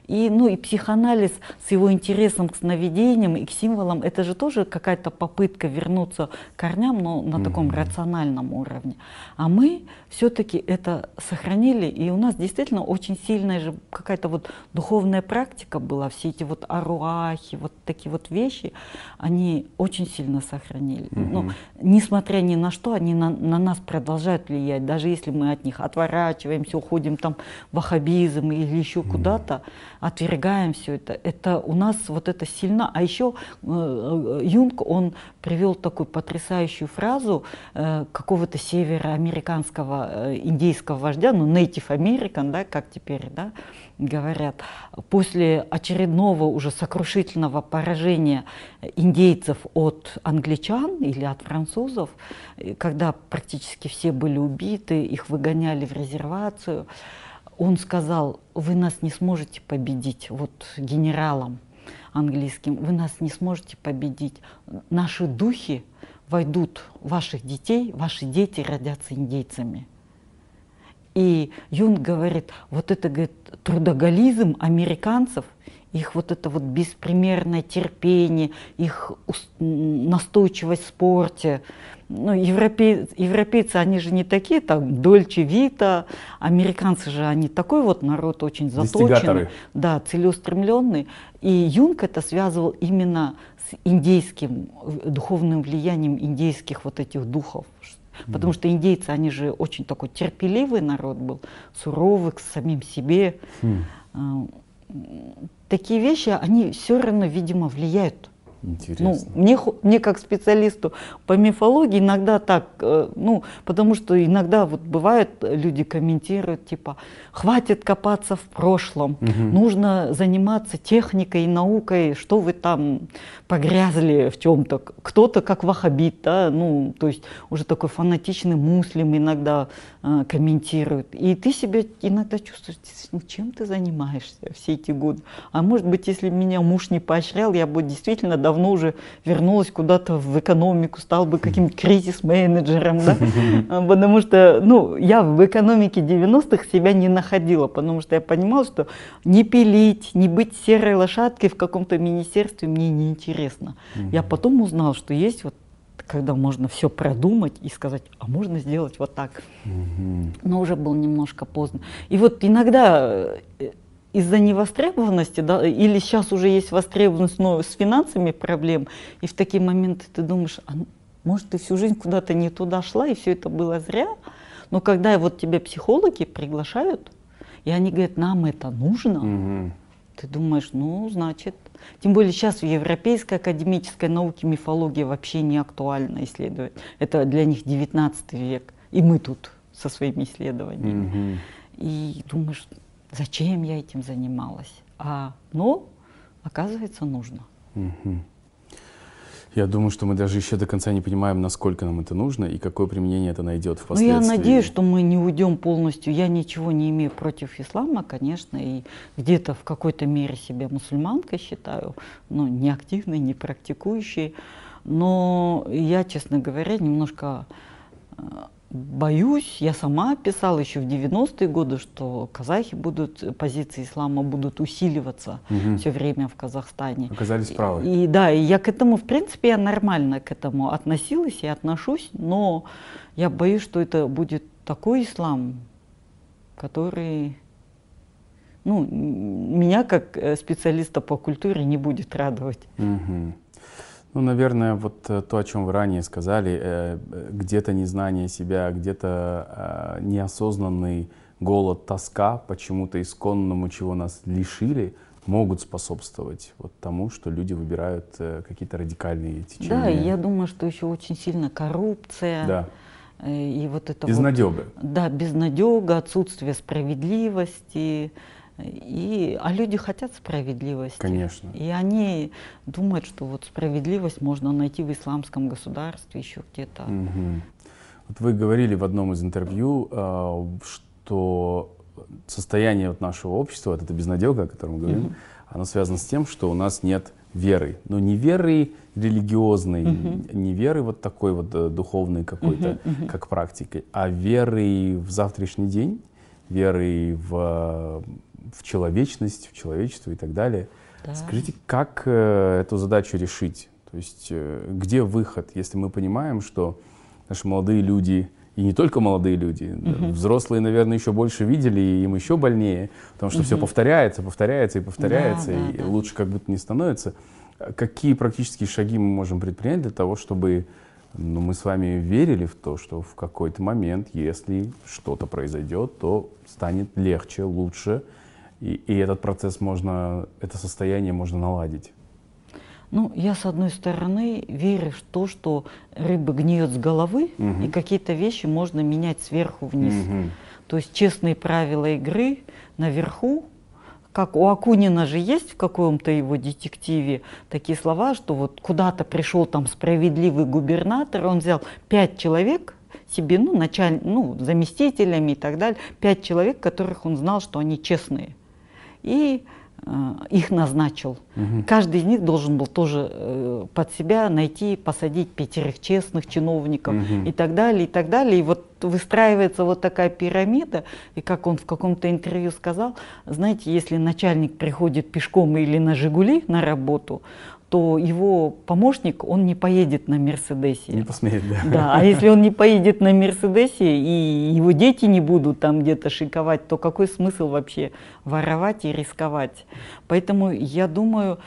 И, ну, и психоанализ с его интересом к сновидениям и к символам, это же тоже какая-то попытка вернуться к корням, но на mm-hmm. таком рациональном уровне. А мы все-таки это сохранили, и у нас действительно очень сильная же какая-то вот духовная практика была, все эти вот аруахи, вот такие вот вещи, они очень сильно сохранили. Mm-hmm. Ну, несмотря ни на что, они на, на нас продолжают влиять, даже если мы от них отворачиваемся, уходим там в ваххабизм или еще mm-hmm. куда-то, отвергаем все это. Это у нас вот это сильно. А еще э, э, Юнг, он привел такую потрясающую фразу э, какого-то североамериканского индейского вождя, ну, Native American, да, как теперь, да, говорят, после очередного уже сокрушительного поражения индейцев от англичан или от французов, когда практически все были убиты, их выгоняли в резервацию, он сказал, вы нас не сможете победить, вот генералам английским, вы нас не сможете победить. Наши духи войдут в ваших детей, ваши дети родятся индейцами. И Юнг говорит, вот это говорит, трудоголизм американцев, их вот это вот беспримерное терпение, их настойчивость в спорте, ну, европей, европейцы, они же не такие, там, Дольче Вита, американцы же, они такой вот народ очень заточенный, да, целеустремленный. И Юнг это связывал именно с индейским, духовным влиянием индейских вот этих духов. Потому что индейцы, они же очень такой терпеливый народ был, суровый к самим себе. Mm. Такие вещи, они все равно, видимо, влияют Интересно. Ну, мне, мне как специалисту по мифологии иногда так, э, ну, потому что иногда вот бывает, люди комментируют, типа, хватит копаться в прошлом, угу. нужно заниматься техникой и наукой, что вы там погрязли в чем-то. Кто-то как вахабит, да, ну, то есть уже такой фанатичный муслим иногда э, комментирует. И ты себя иногда чувствуешь, чем ты занимаешься все эти годы. А может быть, если меня муж не поощрял, я бы действительно давно уже вернулась куда-то в экономику, стал бы каким-то кризис-менеджером, да? потому что, ну, я в экономике 90-х себя не находила, потому что я понимала, что не пилить, не быть серой лошадкой в каком-то министерстве мне неинтересно. Я потом узнала, что есть вот когда можно все продумать и сказать, а можно сделать вот так. Но уже было немножко поздно. И вот иногда э, из-за невостребованности, да, или сейчас уже есть востребованность, но с финансами проблем, и в такие моменты ты думаешь, а может, ты всю жизнь куда-то не туда шла, и все это было зря. Но когда вот тебя психологи приглашают, и они говорят, нам это нужно, угу. ты думаешь, ну, значит, тем более сейчас в европейской академической науке мифология вообще не актуально исследовать. Это для них 19 век, и мы тут со своими исследованиями. Угу. И думаешь, зачем я этим занималась. А, но, оказывается, нужно. Угу. Я думаю, что мы даже еще до конца не понимаем, насколько нам это нужно и какое применение это найдет впоследствии. Ну, я надеюсь, что мы не уйдем полностью. Я ничего не имею против ислама, конечно, и где-то в какой-то мере себя мусульманкой считаю, но не активной, не практикующей. Но я, честно говоря, немножко э, боюсь, я сама писала еще в 90-е годы, что казахи будут, позиции ислама будут усиливаться угу. все время в Казахстане. Оказались правы. И, и да, и я к этому, в принципе, я нормально к этому относилась и отношусь, но я боюсь, что это будет такой ислам, который ну, меня как э, специалиста по культуре не будет радовать. Угу. Ну, наверное, вот э, то, о чем вы ранее сказали, э, где-то незнание себя, где-то э, неосознанный голод, тоска почему-то исконному, чего нас лишили, могут способствовать вот тому, что люди выбирают какие-то радикальные течения. Да, и я думаю, что еще очень сильно коррупция. Да. И вот это безнадега. Вот, да, безнадега, отсутствие справедливости, и, а люди хотят справедливости. Конечно. И они думают, что вот справедливость можно найти в исламском государстве, еще где-то. Угу. Вот вы говорили в одном из интервью, э, что состояние вот нашего общества, вот эта безнадега, о котором мы говорим, угу. оно связано с тем, что у нас нет верой. Но не верой религиозной, uh-huh. не верой вот такой вот э, духовной какой-то, uh-huh. как практикой, а верой в завтрашний день, верой в, в человечность, в человечество и так далее. Да. Скажите, как э, эту задачу решить? То есть э, где выход, если мы понимаем, что наши молодые люди, и не только молодые люди, угу. взрослые, наверное, еще больше видели, и им еще больнее, потому что угу. все повторяется, повторяется и повторяется, да, и да. лучше как будто не становится. Какие практические шаги мы можем предпринять для того, чтобы ну, мы с вами верили в то, что в какой-то момент, если что-то произойдет, то станет легче, лучше, и, и этот процесс можно, это состояние можно наладить? Ну, я, с одной стороны, верю в то, что рыба гниет с головы, угу. и какие-то вещи можно менять сверху вниз. Угу. То есть честные правила игры наверху, как у Акунина же есть в каком-то его детективе такие слова, что вот куда-то пришел там справедливый губернатор, он взял пять человек себе, ну, началь, ну, заместителями и так далее, пять человек, которых он знал, что они честные. И Э, их назначил. Угу. Каждый из них должен был тоже э, под себя найти, посадить пятерых честных чиновников угу. и так далее, и так далее. И вот выстраивается вот такая пирамида, и как он в каком-то интервью сказал, знаете, если начальник приходит пешком или на «Жигули» на работу, то его помощник, он не поедет на Мерседесе. Не посмеет, да. Да, а если он не поедет на Мерседесе, и его дети не будут там где-то шиковать, то какой смысл вообще воровать и рисковать? Поэтому я думаю,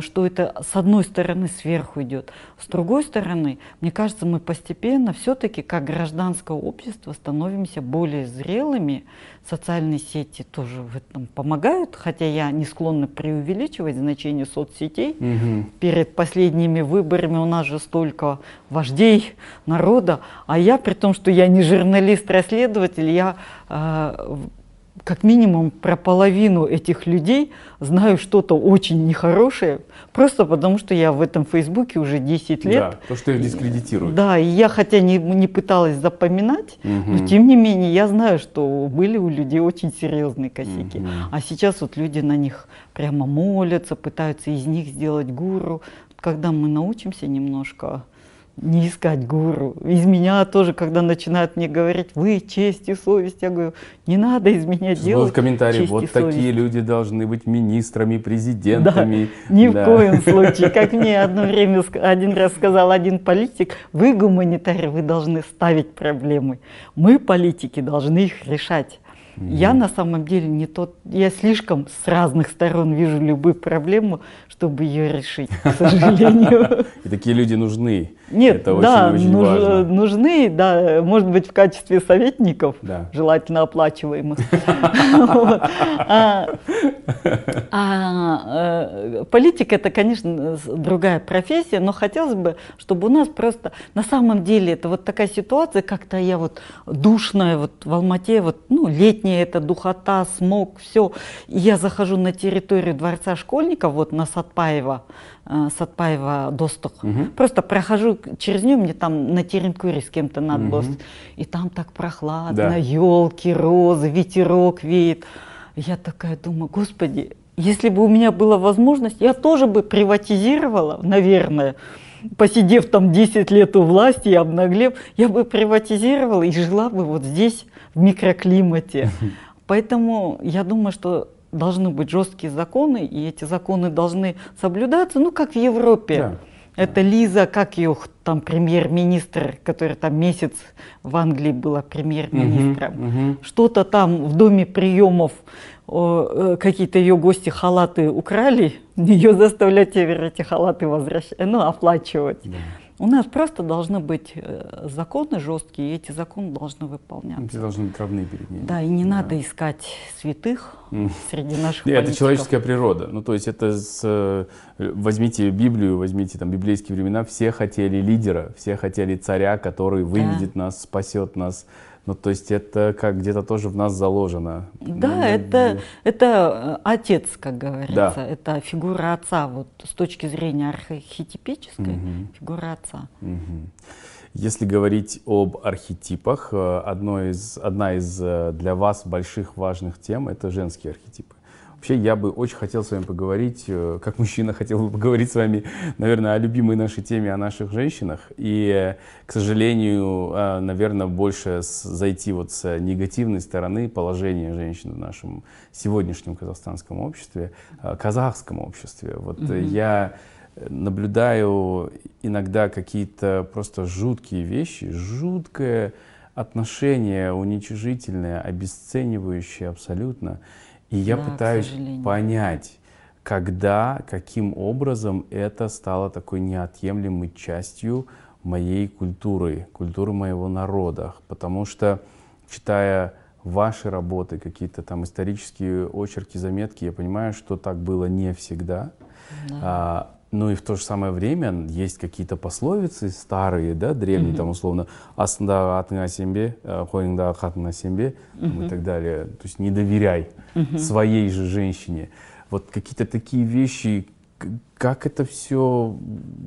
что это с одной стороны сверху идет, с другой стороны, мне кажется, мы постепенно все-таки как гражданское общество становимся более зрелыми. Социальные сети тоже в этом помогают, хотя я не склонна преувеличивать значение соцсетей. Угу. Перед последними выборами у нас же столько вождей народа, а я, при том, что я не журналист-расследователь, я э, как минимум про половину этих людей знаю что-то очень нехорошее, просто потому что я в этом Фейсбуке уже 10 лет. Да, то, что их дискредитируют. Да, и я хотя не, не пыталась запоминать, угу. но тем не менее я знаю, что были у людей очень серьезные косяки. Угу. А сейчас вот люди на них прямо молятся, пытаются из них сделать гуру. Когда мы научимся немножко не искать гуру. Из меня тоже, когда начинают мне говорить, вы честь и совесть, я говорю, не надо из меня делать Вот комментарий, вот такие люди должны быть министрами, президентами. Да, ни да. в коем случае. Как мне одно время, один раз сказал один политик, вы гуманитарий, вы должны ставить проблемы. Мы, политики, должны их решать. Я на самом деле не тот, я слишком с разных сторон вижу любую проблему, чтобы ее решить, к сожалению. И такие люди нужны. Нет, Это да, очень, очень нуж, важно. нужны, да, может быть, в качестве советников, да. желательно оплачиваемых. А, а э, политика это, конечно, другая профессия, но хотелось бы, чтобы у нас просто на самом деле это вот такая ситуация, как-то я вот душная, вот в Алмате, вот, ну, летняя это духота, смог, все. я захожу на территорию дворца школьников, вот на Сатпаева, э, Сатпаева Достух. Угу. Просто прохожу через нее, мне там на Теренкуре с кем-то надо угу. было. И там так прохладно, да. елки, розы, ветерок веет. Я такая думаю, господи, если бы у меня была возможность, я тоже бы приватизировала, наверное, посидев там 10 лет у власти и обнаглев, я бы приватизировала и жила бы вот здесь, в микроклимате. Поэтому я думаю, что должны быть жесткие законы, и эти законы должны соблюдаться, ну, как в Европе. Да. Это Лиза, как ее там премьер-министр, который там месяц в Англии была премьер-министром. Угу, угу. Что-то там в доме приемов Э, какие-то ее гости халаты украли, ее заставлять теперь эти халаты возвращать, ну, оплачивать. Да. У нас просто должны быть э, законы жесткие, и эти законы должны выполняться. Все должны быть равны перед ними. Да, и не да. надо искать святых mm. среди наших Нет, Это человеческая природа. Ну, то есть это с... Э, возьмите Библию, возьмите там библейские времена, все хотели лидера, все хотели царя, который выведет да. нас, спасет нас, ну, то есть это как где-то тоже в нас заложено. Да, ну, это, это э, отец, как говорится, да. это фигура отца, вот с точки зрения архетипической, угу. фигура отца. Угу. Если говорить об архетипах, э, одно из, одна из э, для вас больших важных тем — это женские архетипы. Вообще, я бы очень хотел с вами поговорить, э, как мужчина хотел бы поговорить с вами, наверное, о любимой нашей теме, о наших женщинах. И, к сожалению, э, наверное, больше зайти вот с негативной стороны положения женщин в нашем сегодняшнем казахстанском обществе, э, казахском обществе. Вот mm-hmm. я наблюдаю иногда какие-то просто жуткие вещи, жуткое отношение уничижительное, обесценивающее абсолютно. И я да, пытаюсь понять, когда, каким образом это стало такой неотъемлемой частью моей культуры, культуры моего народа. Потому что, читая ваши работы, какие-то там исторические очерки, заметки, я понимаю, что так было не всегда. Да. А, ну и в то же самое время есть какие-то пословицы старые, да, древние, mm-hmm. там условно «асында атыңа сенбе», «қойныңдағы қатыңа сенбе» mm-hmm. и так далее. То есть не доверяй mm-hmm. своей же женщине. Вот какие-то такие вещи, как это все,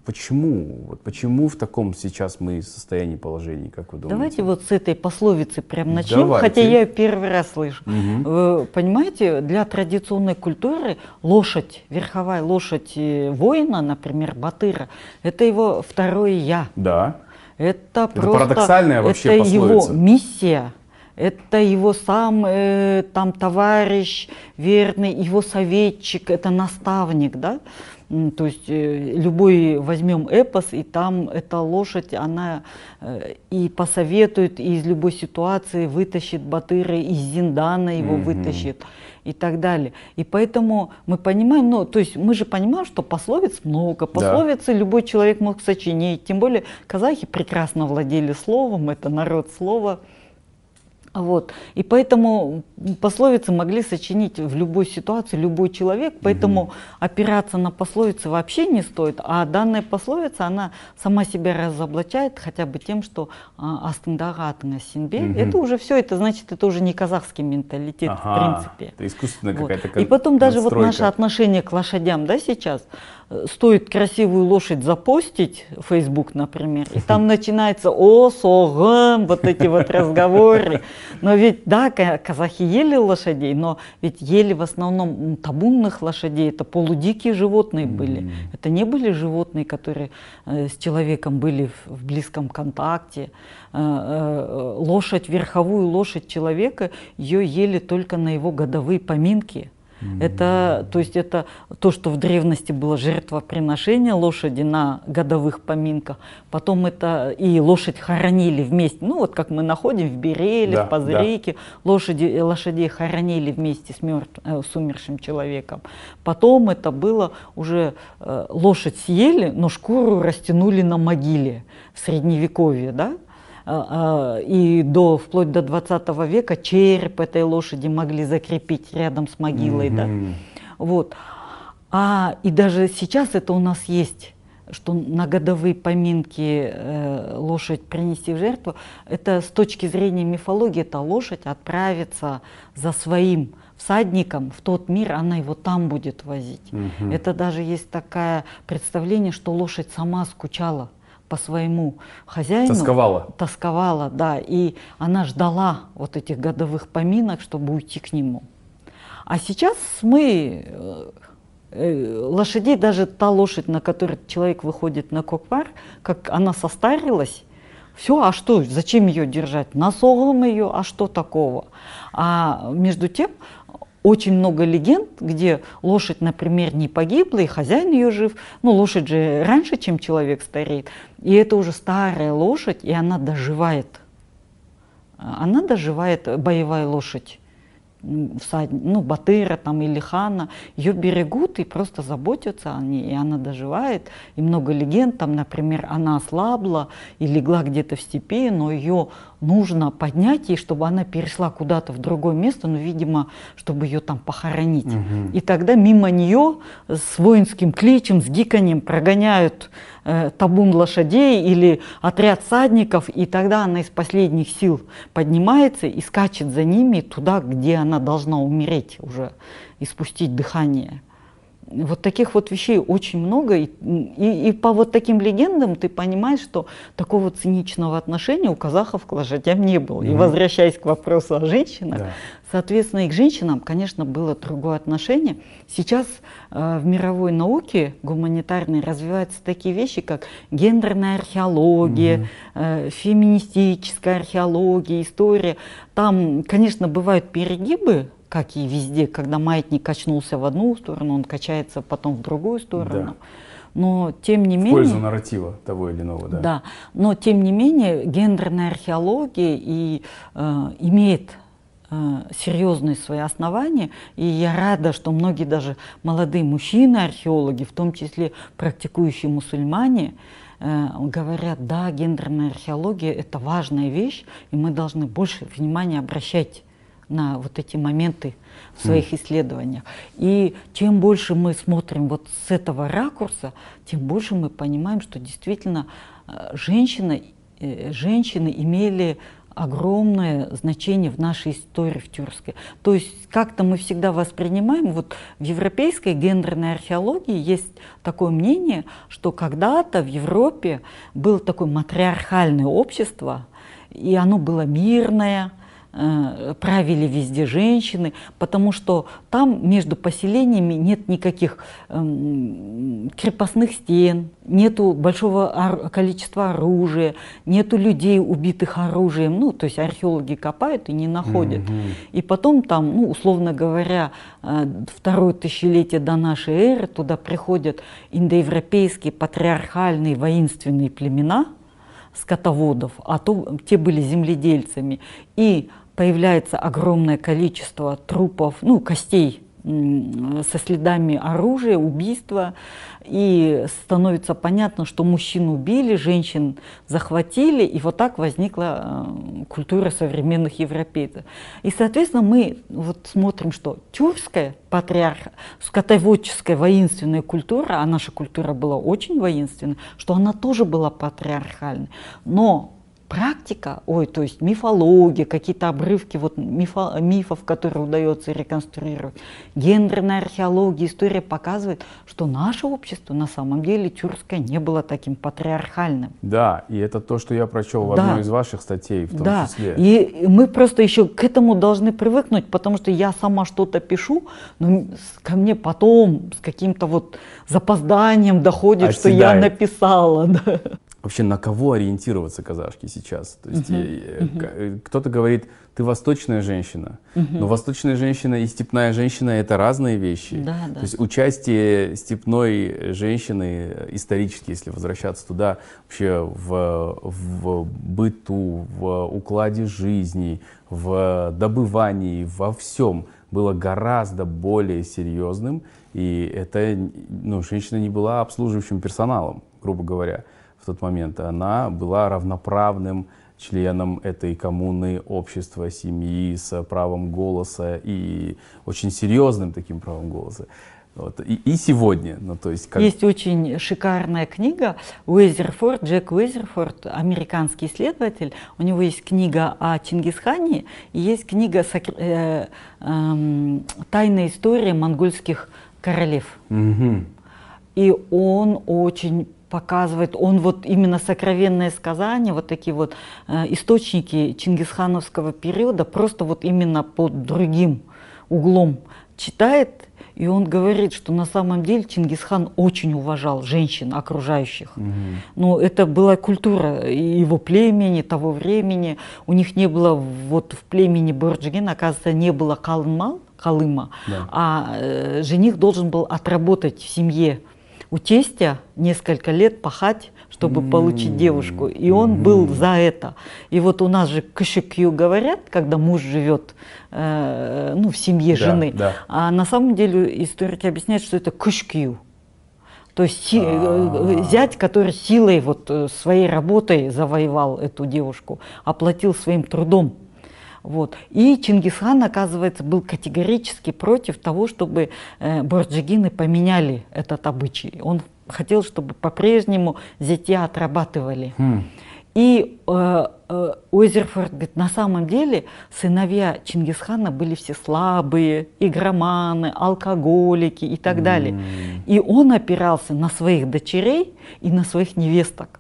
почему, вот почему в таком сейчас мы состоянии положения, как вы думаете? Давайте вот с этой пословицы прям начнем, Давайте. хотя я ее первый раз слышу. Угу. Вы понимаете, для традиционной культуры лошадь, верховая лошадь э, воина, например, батыра, это его второе я. Да. Это, это просто, парадоксальная вообще это пословица. его миссия это его сам э, там товарищ верный, его советчик, это наставник, да. То есть э, любой возьмем эпос, и там эта лошадь, она э, и посоветует, и из любой ситуации вытащит Батыра, из Зиндана его mm-hmm. вытащит и так далее. И поэтому мы понимаем, ну, то есть мы же понимаем, что пословиц много, пословицы да. любой человек мог сочинить, тем более казахи прекрасно владели словом, это народ слова. Вот. И поэтому пословицы могли сочинить в любой ситуации любой человек, поэтому угу. опираться на пословицы вообще не стоит. А данная пословица, она сама себя разоблачает хотя бы тем, что а, астындага атына синбе. Угу. Это уже все, это значит, это уже не казахский менталитет ага, в принципе. Это искусственная вот. какая-то И потом даже вот наше отношение к лошадям, да, сейчас стоит красивую лошадь запостить в Facebook, например, и там начинается о, согам, вот эти вот разговоры. Но ведь, да, казахи ели лошадей, но ведь ели в основном табунных лошадей, это полудикие животные были. Это не были животные, которые э, с человеком были в близком контакте. Э, э, лошадь, верховую лошадь человека, ее ели только на его годовые поминки. Это, то есть это то, что в древности было жертвоприношение лошади на годовых поминках. Потом это и лошадь хоронили вместе. Ну вот как мы находим в Береле, да, в Позырейке, да. лошади, лошадей хоронили вместе с, мертв, э, с умершим человеком. Потом это было уже э, лошадь съели, но шкуру растянули на могиле в средневековье, да? А, а, и до, вплоть до 20 века череп этой лошади могли закрепить рядом с могилой. Mm-hmm. Да. Вот. А, и даже сейчас это у нас есть что на годовые поминки э, лошадь принести в жертву, это с точки зрения мифологии, эта лошадь отправится за своим всадником в тот мир, она его там будет возить. Угу. Это даже есть такое представление, что лошадь сама скучала по своему хозяину. Тосковала. Тосковала, да. И она ждала вот этих годовых поминок, чтобы уйти к нему. А сейчас мы э, э, лошадей, даже та лошадь, на которой человек выходит на кокпар, как она состарилась, все, а что, зачем ее держать? Насогом ее, а что такого? А между тем очень много легенд, где лошадь, например, не погибла, и хозяин ее жив. Ну, лошадь же раньше, чем человек стареет. И это уже старая лошадь, и она доживает. Она доживает, боевая лошадь всад... ну, Батыра там или Хана, ее берегут и просто заботятся о ней, и она доживает. И много легенд, там, например, она ослабла и легла где-то в степи, но ее нужно поднять ей, чтобы она перешла куда-то в другое место, ну, видимо, чтобы ее там похоронить. Угу. И тогда мимо нее с воинским кличем, с гиканьем прогоняют э, табун лошадей или отряд садников, и тогда она из последних сил поднимается и скачет за ними туда, где она должна умереть уже и спустить дыхание. Вот таких вот вещей очень много, и, и, и по вот таким легендам ты понимаешь, что такого циничного отношения у казахов к лошадям не было. Mm-hmm. И возвращаясь к вопросу о женщинах, да. соответственно, и к женщинам, конечно, было другое отношение. Сейчас э, в мировой науке гуманитарной развиваются такие вещи, как гендерная археология, mm-hmm. э, феминистическая археология, история. Там, конечно, бывают перегибы, как и везде, когда маятник качнулся в одну сторону, он качается потом в другую сторону. Да. Но тем не в менее... В пользу нарратива того или иного, да. Да, но тем не менее гендерная археология и, э, имеет э, серьезные свои основания, и я рада, что многие даже молодые мужчины-археологи, в том числе практикующие мусульмане, э, говорят, да, гендерная археология – это важная вещь, и мы должны больше внимания обращать на вот эти моменты в своих mm. исследованиях. И чем больше мы смотрим вот с этого ракурса, тем больше мы понимаем, что действительно э, женщина, э, женщины имели огромное значение в нашей истории в Тюркской. То есть как-то мы всегда воспринимаем, вот в европейской гендерной археологии есть такое мнение, что когда-то в Европе было такое матриархальное общество, и оно было мирное, правили везде женщины, потому что там между поселениями нет никаких эм, крепостных стен, нету большого количества оружия, нету людей, убитых оружием. Ну, то есть археологи копают и не находят. Mm-hmm. И потом там, ну, условно говоря, э, второе тысячелетие до нашей эры туда приходят индоевропейские патриархальные воинственные племена скотоводов, а то те были земледельцами. И появляется огромное количество трупов, ну, костей со следами оружия, убийства, и становится понятно, что мужчин убили, женщин захватили, и вот так возникла э, культура современных европейцев. И, соответственно, мы вот смотрим, что тюркская патриарха, скотоводческая воинственная культура, а наша культура была очень воинственная, что она тоже была патриархальной. Но практика, ой, то есть мифология, какие-то обрывки вот мифо, мифов, которые удается реконструировать, гендерная археология, история показывает, что наше общество на самом деле тюркское не было таким патриархальным. Да, и это то, что я прочел в да. одной из ваших статей в том да. числе. И мы просто еще к этому должны привыкнуть, потому что я сама что-то пишу, но ко мне потом с каким-то вот запозданием доходит, Оседает. что я написала. Да вообще на кого ориентироваться казашки сейчас. То есть uh-huh. Uh-huh. кто-то говорит, ты восточная женщина, uh-huh. но восточная женщина и степная женщина это разные вещи. Да, да. То есть участие степной женщины исторически, если возвращаться туда, вообще в, в быту, в укладе жизни, в добывании, во всем было гораздо более серьезным, и это, ну, женщина не была обслуживающим персоналом, грубо говоря в тот момент, она была равноправным членом этой коммуны, общества, семьи с правом голоса и очень серьезным таким правом голоса. Вот. И, и сегодня. Ну, то есть, как... есть очень шикарная книга Уэзерфорд, Джек Уэзерфорд, американский исследователь. У него есть книга о Чингисхане и есть книга э, э, «Тайная история монгольских королев». Угу. И он очень показывает, он вот именно сокровенное сказание, вот такие вот э, источники чингисхановского периода, просто вот именно под другим углом читает, и он говорит, что на самом деле Чингисхан очень уважал женщин окружающих. Угу. Ну, это была культура его племени, того времени. У них не было, вот в племени Борджигин, оказывается, не было калмал, калыма, да. а э, жених должен был отработать в семье у тестя несколько лет пахать, чтобы mm-hmm. получить девушку. И он mm-hmm. был за это. И вот у нас же кшикью говорят, когда муж живет э, ну, в семье да, жены. Да. А на самом деле историки объясняют, что это кшкью. То есть э, зять, который силой вот э, своей работой завоевал эту девушку, оплатил своим трудом. Вот. И Чингисхан, оказывается, был категорически против того, чтобы э, борджигины поменяли этот обычай. Он хотел, чтобы по-прежнему зятья отрабатывали. Хм. И э, э, Уэзерфорд говорит, на самом деле сыновья Чингисхана были все слабые, игроманы, алкоголики и так далее. И он опирался на своих дочерей и на своих невесток.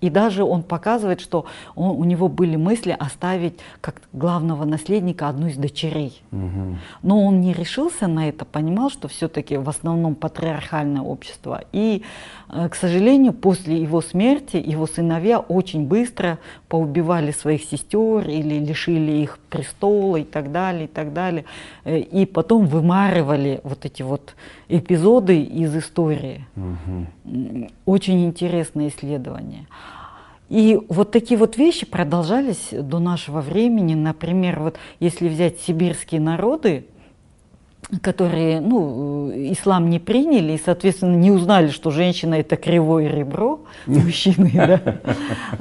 И даже он показывает, что он, у него были мысли оставить как главного наследника одну из дочерей. Угу. Но он не решился на это, понимал, что все-таки в основном патриархальное общество. И, э, к сожалению, после его смерти его сыновья очень быстро поубивали своих сестер или лишили их престола и так далее, и так далее. Э, и потом вымарывали вот эти вот эпизоды из истории. Угу. Очень интересное исследование. И вот такие вот вещи продолжались до нашего времени. Например, вот если взять сибирские народы, которые ну, ислам не приняли и, соответственно, не узнали, что женщина это кривое ребро мужчины, да,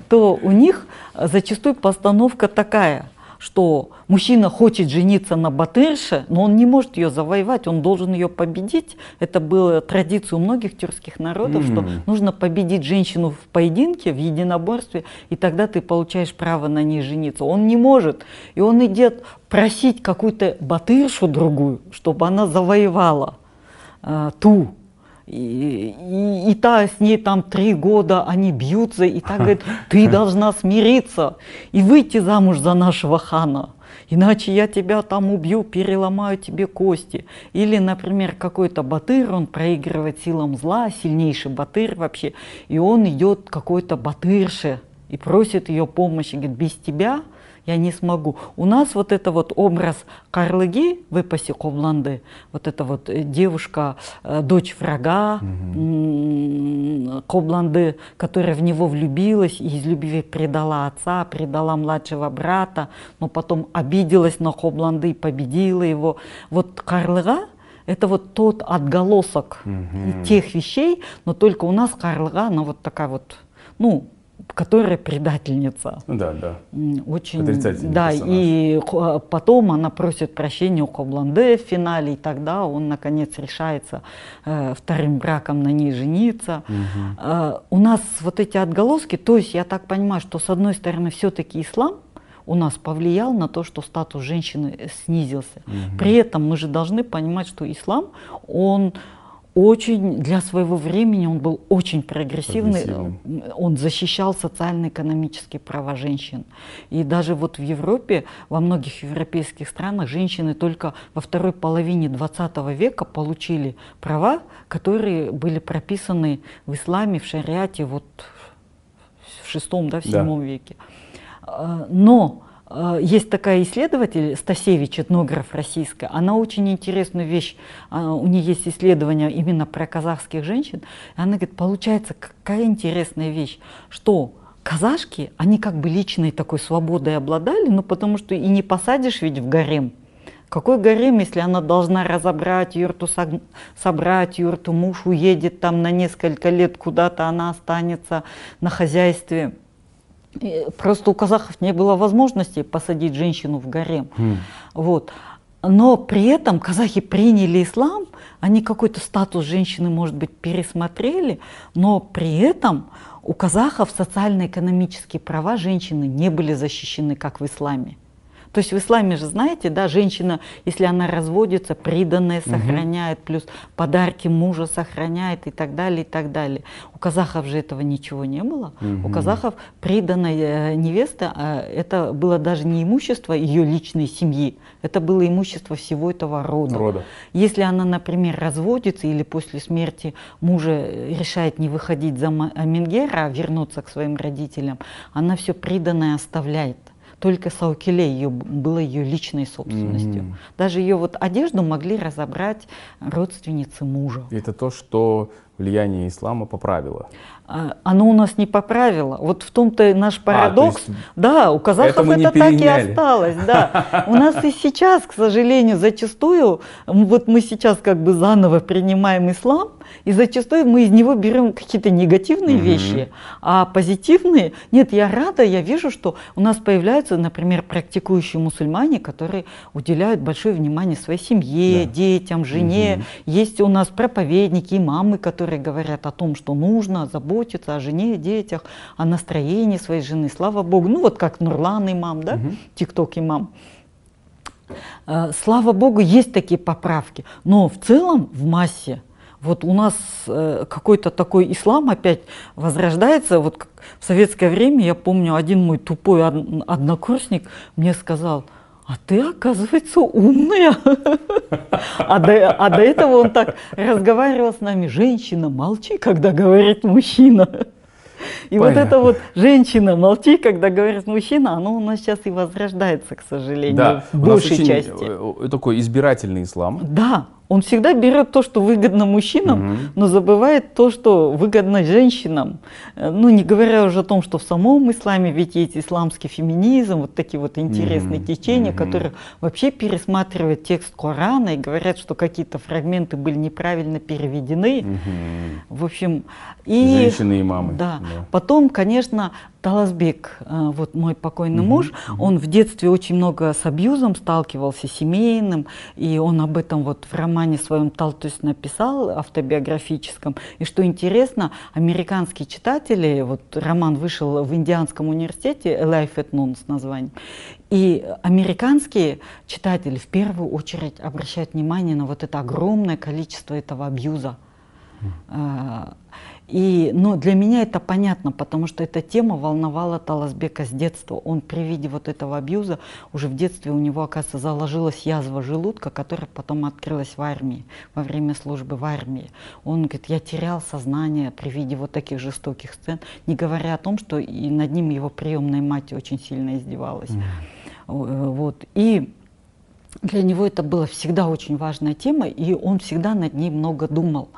то у них зачастую постановка такая – что мужчина хочет жениться на батырше, но он не может ее завоевать, он должен ее победить. Это была традиция у многих тюркских народов, mm. что нужно победить женщину в поединке, в единоборстве, и тогда ты получаешь право на ней жениться. Он не может, и он идет просить какую-то батыршу другую, чтобы она завоевала э, ту и, и, и та с ней там три года, они бьются, и так говорит, ты должна смириться и выйти замуж за нашего хана. Иначе я тебя там убью, переломаю тебе кости. Или, например, какой-то батыр, он проигрывает силам зла, сильнейший батыр вообще, и он идет какой-то батырше и просит ее помощи, говорит, без тебя я не смогу. У нас вот это вот образ Карлыги в эпосе Ковланды, вот эта вот э, девушка, э, дочь врага угу. Кобланды, которая в него влюбилась и из любви предала отца, предала младшего брата, но потом обиделась на Кобланды и победила его. Вот Карлыга это вот тот отголосок угу. тех вещей, но только у нас Карлыга, она вот такая вот, ну, которая предательница. Да, да. Очень. Да, персонаж. и потом она просит прощения у Кобланде в финале, и тогда он наконец решается э, вторым браком на ней жениться. Угу. Э, у нас вот эти отголоски, то есть я так понимаю, что с одной стороны все-таки ислам у нас повлиял на то, что статус женщины снизился. Угу. При этом мы же должны понимать, что ислам, он очень для своего времени он был очень прогрессивный. прогрессивный. Он защищал социально-экономические права женщин. И даже вот в Европе, во многих европейских странах женщины только во второй половине 20 века получили права, которые были прописаны в исламе, в шариате вот в шестом, да, в седьмом да. веке. А, но Э, есть такая исследователь, Стасевич, этнограф российская, она очень интересную вещь, а, у нее есть исследование именно про казахских женщин, она говорит, получается какая интересная вещь, что казашки, они как бы личной такой свободой обладали, ну потому что и не посадишь ведь в гарем, какой гарем, если она должна разобрать юрту, собрать юрту, муж уедет там на несколько лет куда-то, она останется на хозяйстве. Просто у казахов не было возможности посадить женщину в гарем. Mm. Вот. Но при этом казахи приняли ислам, они какой-то статус женщины, может быть, пересмотрели, но при этом у казахов социально-экономические права женщины не были защищены, как в исламе. То есть в исламе же, знаете, да, женщина, если она разводится, приданное сохраняет, угу. плюс подарки мужа сохраняет и так далее, и так далее. У казахов же этого ничего не было. Угу. У казахов приданная э, невеста, а это было даже не имущество ее личной семьи, это было имущество всего этого рода. рода. Если она, например, разводится или после смерти мужа решает не выходить за Амингера, а вернуться к своим родителям, она все приданное оставляет только Саукеле ее, было ее личной собственностью. Mm-hmm. Даже ее вот одежду могли разобрать родственницы мужа. Это то, что влияние ислама поправило. А, оно у нас не поправило. Вот в том-то наш парадокс. А, есть... Да, у казахов это, это так и осталось. Да. У нас и сейчас, к сожалению, зачастую, вот мы сейчас как бы заново принимаем ислам, и зачастую мы из него берем какие-то негативные угу. вещи, а позитивные, нет, я рада, я вижу, что у нас появляются, например, практикующие мусульмане, которые уделяют большое внимание своей семье, да. детям, жене. Угу. Есть у нас проповедники, мамы, которые говорят о том, что нужно заботиться о жене, детях, о настроении своей жены. Слава Богу. Ну вот как Нурлан имам, да, ТикТок имам. Э, слава Богу, есть такие поправки. Но в целом, в массе, вот у нас э, какой-то такой ислам опять возрождается. Вот в советское время, я помню, один мой тупой однокурсник мне сказал, а ты, оказывается, умная. А до, а до этого он так разговаривал с нами, женщина, молчи, когда говорит мужчина. И Понятно. вот это вот женщина, молчи, когда говорит мужчина, оно у нас сейчас и возрождается, к сожалению, да, в большей части. Э, такой избирательный ислам. Да, он всегда берет то, что выгодно мужчинам, угу. но забывает то, что выгодно женщинам. Э, ну, не говоря уже о том, что в самом исламе ведь есть исламский феминизм, вот такие вот интересные угу. течения, угу. которые вообще пересматривают текст Корана и говорят, что какие-то фрагменты были неправильно переведены. Угу. В общем, и... Женщины и мамы. Да. да. Потом, конечно, Таласбек, э, вот мой покойный угу, муж, угу. он в детстве очень много с абьюзом сталкивался, семейным, и он об этом вот в романе своем Талтус написал, автобиографическом. И что интересно, американские читатели, вот роман вышел в Индианском университете, Life at Noon с названием, и американские читатели в первую очередь обращают внимание на вот это огромное количество этого абьюза. И, ну, для меня это понятно, потому что эта тема волновала Таласбека с детства. Он при виде вот этого абьюза уже в детстве у него, оказывается, заложилась язва желудка, которая потом открылась в армии, во время службы в армии. Он говорит, я терял сознание при виде вот таких жестоких сцен, не говоря о том, что и над ним его приемная мать очень сильно издевалась. Mm. Вот. И для него это была всегда очень важная тема, и он всегда над ней много думал.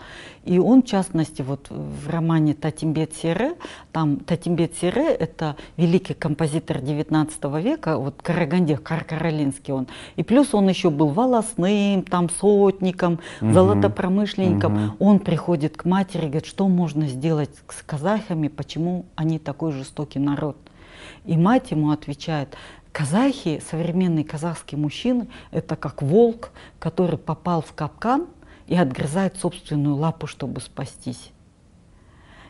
И он, в частности, вот в романе Татимбет Сире, там Татимбет Сире — это великий композитор XIX века, вот Карагандех, Каркаролинский он. И плюс он еще был волосным, там, сотником, угу. золотопромышленником. Угу. Он приходит к матери и говорит, что можно сделать с казахами, почему они такой жестокий народ. И мать ему отвечает, казахи, современные казахские мужчины, это как волк, который попал в капкан, и отгрызает собственную лапу, чтобы спастись.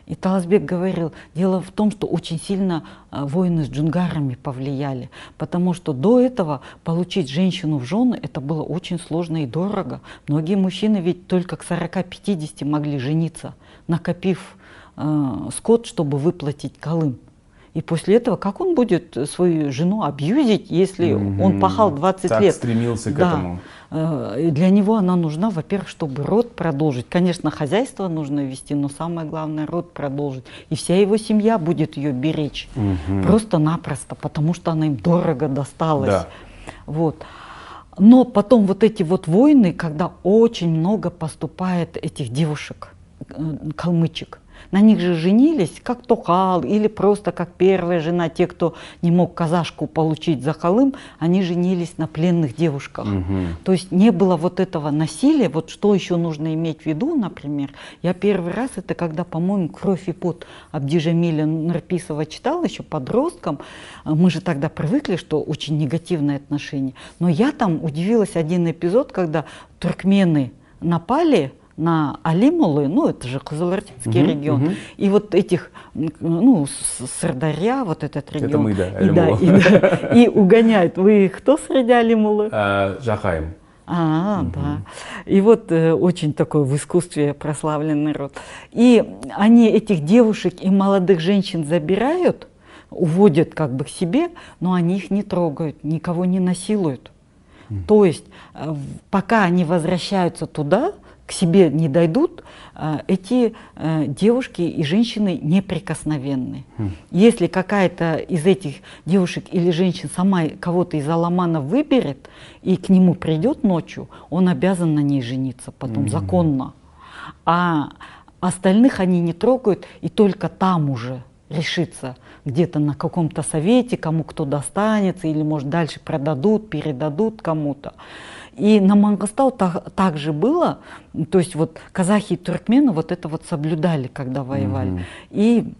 И Таласбек говорил, дело в том, что очень сильно а, войны с джунгарами повлияли, потому что до этого получить женщину в жены это было очень сложно и дорого. Многие мужчины ведь только к 40-50 могли жениться, накопив э, скот, чтобы выплатить колым. И после этого, как он будет свою жену абьюзить, если mm-hmm. он пахал 20 так лет? стремился к да. этому. Э, для него она нужна, во-первых, чтобы род продолжить. Конечно, хозяйство нужно вести, но самое главное род продолжить. И вся его семья будет ее беречь. Угу. Просто-напросто, потому что она им дорого досталась. Да. Вот. Но потом вот эти вот войны, когда очень много поступает этих девушек, э, калмычек, на них же женились как Тухал или просто как первая жена. Те, кто не мог казашку получить за Халым, они женились на пленных девушках. Угу. То есть не было вот этого насилия. Вот что еще нужно иметь в виду, например. Я первый раз это когда, по-моему, «Кровь и пот» Абдижамиля Нарписова читала еще подростком. Мы же тогда привыкли, что очень негативное отношение. Но я там удивилась один эпизод, когда туркмены напали на Алимулы, ну это же Кызылординский угу, регион, угу. и вот этих, ну, Сырдарья, вот этот регион. Это мы, да, и, да, и, да, и угоняют. Вы кто среди Алимулы? А, Жахаем. А, угу. да. И вот э, очень такой в искусстве прославленный род. И они этих девушек и молодых женщин забирают, уводят как бы к себе, но они их не трогают, никого не насилуют. Угу. То есть э, пока они возвращаются туда, к себе не дойдут, а, эти э, девушки и женщины неприкосновенны. Хм. Если какая-то из этих девушек или женщин сама кого-то из аламанов выберет и к нему придет ночью, он обязан на ней жениться потом mm законно. А остальных они не трогают и только там уже решится где-то на каком-то совете, кому кто достанется, или может дальше продадут, передадут кому-то. И на Мангостау так, так же было, то есть вот казахи и туркмены вот это вот соблюдали, когда воевали. Mm-hmm. И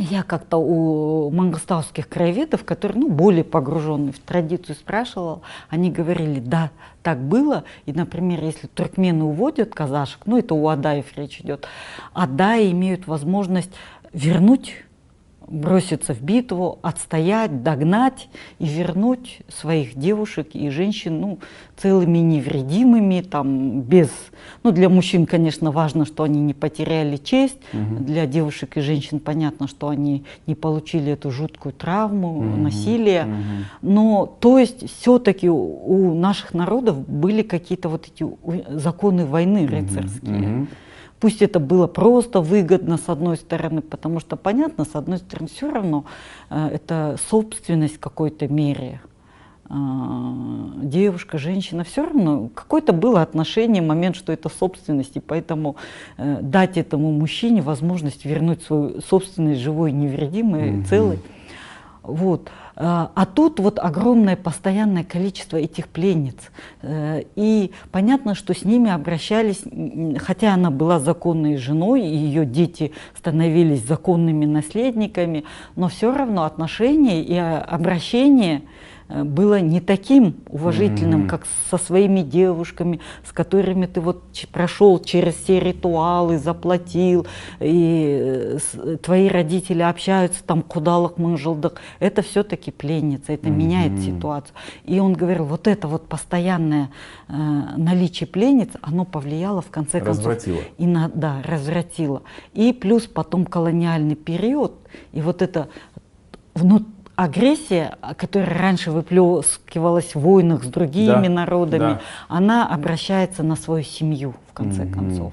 я как-то у мангостауских краеведов, которые ну, более погруженные в традицию, спрашивала, они говорили, да, так было. И, например, если туркмены уводят казашек, ну это у адаев речь идет, адаи имеют возможность вернуть броситься в битву, отстоять, догнать и вернуть своих девушек и женщин ну, целыми невредимыми, там, без... Ну, для мужчин, конечно, важно, что они не потеряли честь, угу. для девушек и женщин понятно, что они не получили эту жуткую травму, угу. насилие. Угу. Но, то есть, все-таки у наших народов были какие-то вот эти законы войны рыцарские. Угу. Пусть это было просто выгодно с одной стороны, потому что понятно, с одной стороны, все равно э, это собственность в какой-то мере. Э, девушка, женщина, все равно какое-то было отношение, момент, что это собственность, и поэтому э, дать этому мужчине возможность вернуть свою собственность живой, невредимой, mm-hmm. целой. Вот. А, а тут вот огромное постоянное количество этих пленниц. Э, и понятно, что с ними обращались, хотя она была законной женой, и ее дети становились законными наследниками, но все равно отношения и обращение Э, было не таким уважительным, mm-hmm. как со своими девушками, с которыми ты вот прошел через все ритуалы, заплатил, и э, твои родители общаются там кудалах мынжилдых. Это все-таки пленница, это mm-hmm. меняет ситуацию. И он говорил, вот это вот постоянное э, наличие пленниц, оно повлияло в конце концов. Развратило. И на, да, развратило. И плюс потом колониальный период, и вот это внутри агрессия, которая раньше выплескивалась в войнах с другими да, народами, да. она обращается на свою семью, в конце mm-hmm. концов.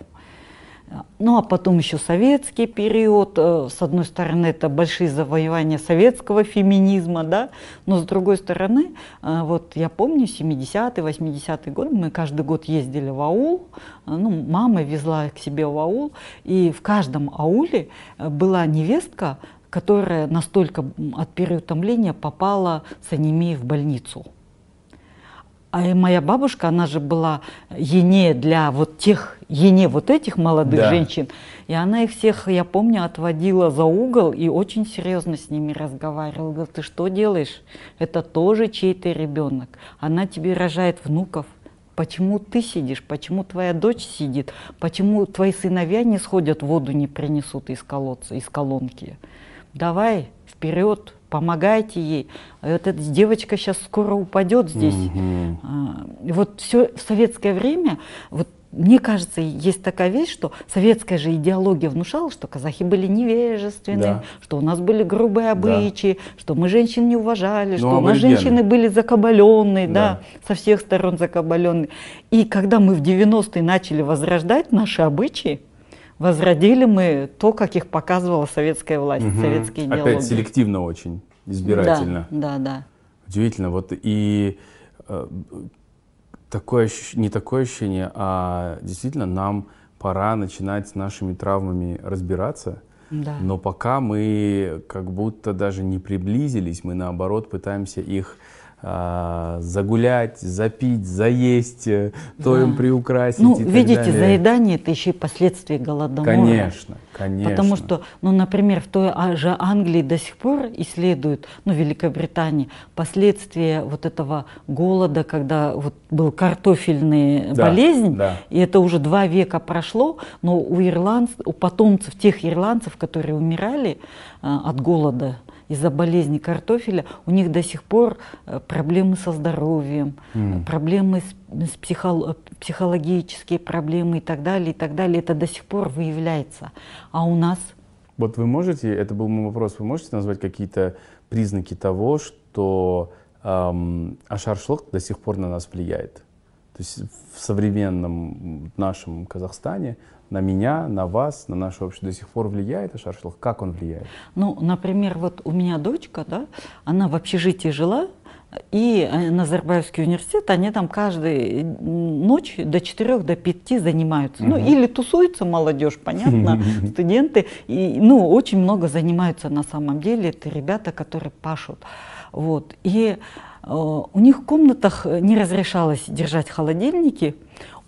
Ну а потом еще советский период, э, с одной стороны это большие завоевания советского феминизма, да, но с другой стороны, э, вот я помню 70-е, 80-е годы, мы каждый год ездили в аул, э, ну мама везла к себе в аул, и в каждом ауле была невестка, которая настолько от переутомления попала с анемией в больницу. А и моя бабушка, она же была ене для вот тех, ене вот этих молодых да. женщин. И она их всех, я помню, отводила за угол и очень серьезно с ними разговаривала. Говорила, ты что делаешь? Это тоже чей-то ребенок. Она тебе рожает внуков. Почему ты сидишь? Почему твоя дочь сидит? Почему твои сыновья не сходят, воду не принесут из колодца, из колонки? Давай вперед, помогайте ей. Эта девочка сейчас скоро упадет здесь. Угу. вот все в советское время, вот мне кажется, есть такая вещь, что советская же идеология внушала, что казахи были невежественны, да. что у нас были грубые обычаи, да. что мы женщин не уважали, ну, что у нас женщины были закабаленные, да. да, со всех сторон закабаленные. И когда мы в 90-е начали возрождать наши обычаи, возродили мы то, как их показывала советская власть, угу. советские идеологии. Опять селективно очень, избирательно. Да, да, да. Удивительно. Вот и э, такое, не такое ощущение, а действительно нам пора начинать с нашими травмами разбираться. Да. Но пока мы как будто даже не приблизились, мы наоборот пытаемся их загулять, запить, заесть, э, то да. им приукрасить. Ну, и видите, далее. заедание это еще и последствия голодомора. Конечно, конечно. Потому что, ну, например, в той же Англии до сих пор исследуют, ну, Великобритании, последствия вот этого голода, когда вот был картофельная да, болезнь, да. и это уже два века прошло, но у ирландцев, у потомцев тех ирландцев, которые умирали а, от голода, из-за болезни картофеля, у них до сих пор э, проблемы со здоровьем, mm. проблемы с, с психо, психологические проблемы и так далее, и так далее. Это до сих пор выявляется. А у нас? Вот вы можете, это был мой вопрос, вы можете назвать какие-то признаки того, что эм, ашаршлык до сих пор на нас влияет? То есть в современном нашем Казахстане на меня, на вас, на наше общество до сих пор влияет Ашаршлах? Как он влияет? Ну, например, вот у меня дочка, да, она в общежитии жила, и э, Назарбаевский университет, они там каждую ночь до 4 до 5 занимаются. Угу. Ну, или тусуются молодежь, понятно, студенты. И, ну, очень много занимаются на самом деле. Это ребята, которые пашут. Вот. И э, у них в комнатах не разрешалось держать холодильники.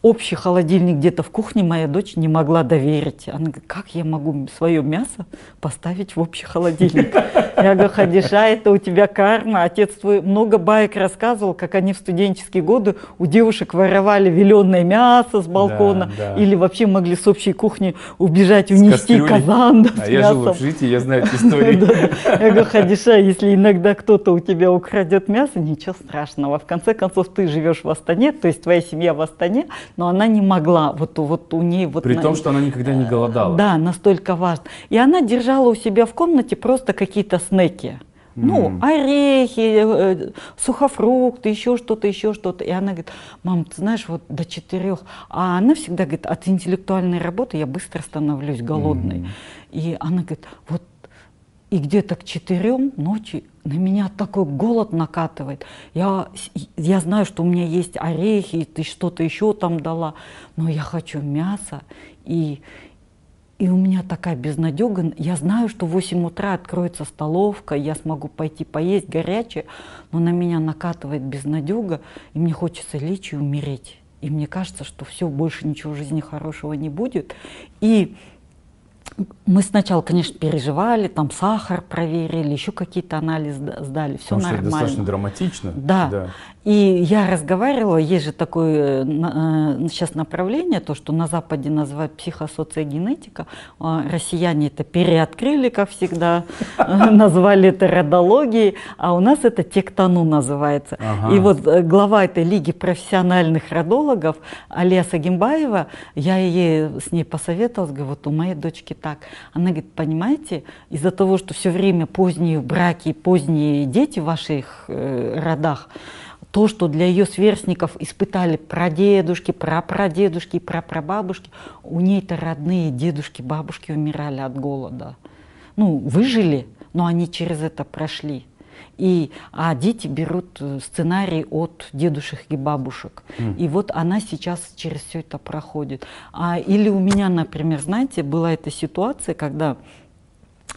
Общий холодильник где-то в кухне моя дочь не могла доверить. Она говорит, как я могу свое мясо поставить в общий холодильник? Я говорю, Хадиша, это у тебя карма. Отец твой много баек рассказывал, как они в студенческие годы у девушек воровали веленое мясо с балкона да, да. или вообще могли с общей кухни убежать, унести казан да, А я мясом. жил в общежитии, я знаю эту историю. Я говорю, Хадиша, если иногда кто-то у тебя украдет мясо, ничего страшного. В конце концов, ты живешь в Астане, то есть твоя семья в Астане, но она не могла, вот, вот у нее... Вот При на... том, что она никогда не голодала. Да, настолько важно. И она держала у себя в комнате просто какие-то снеки. Ну, орехи, э, сухофрукты, еще что-то, еще что-то. И она говорит, мам, ты знаешь, вот до четырех. А она всегда говорит, от интеллектуальной работы я быстро становлюсь голодной. Mm. И она говорит, вот и где-то к четырем ночи на меня такой голод накатывает. Я, я знаю, что у меня есть орехи, ты что-то еще там дала, но я хочу мясо. И, и у меня такая безнадега. Я знаю, что в 8 утра откроется столовка, я смогу пойти поесть горячее, но на меня накатывает безнадега, и мне хочется лечь и умереть. И мне кажется, что все, больше ничего в жизни хорошего не будет. И мы сначала, конечно, переживали, там сахар проверили, еще какие-то анализы сдали, все Потому нормально. Что это достаточно драматично. Да. да. И я разговаривала, есть же такое э, сейчас направление, то, что на Западе называют психосоциогенетика. А россияне это переоткрыли, как всегда, назвали это родологией, а у нас это тектону называется. Ага. И вот э, глава этой лиги профессиональных родологов Алия Сагимбаева, я ей с ней посоветовалась, говорю, вот у моей дочки так. Она говорит, понимаете, из-за того, что все время поздние браки, поздние дети в ваших э, родах, то, что для ее сверстников испытали прадедушки, прапрадедушки, прапрабабушки, у ней-то родные дедушки, бабушки умирали от голода. Ну, выжили, но они через это прошли. И, а дети берут э, сценарий от дедушек и бабушек. Mm. И вот она сейчас через все это проходит. А, или у меня, например, знаете, была эта ситуация, когда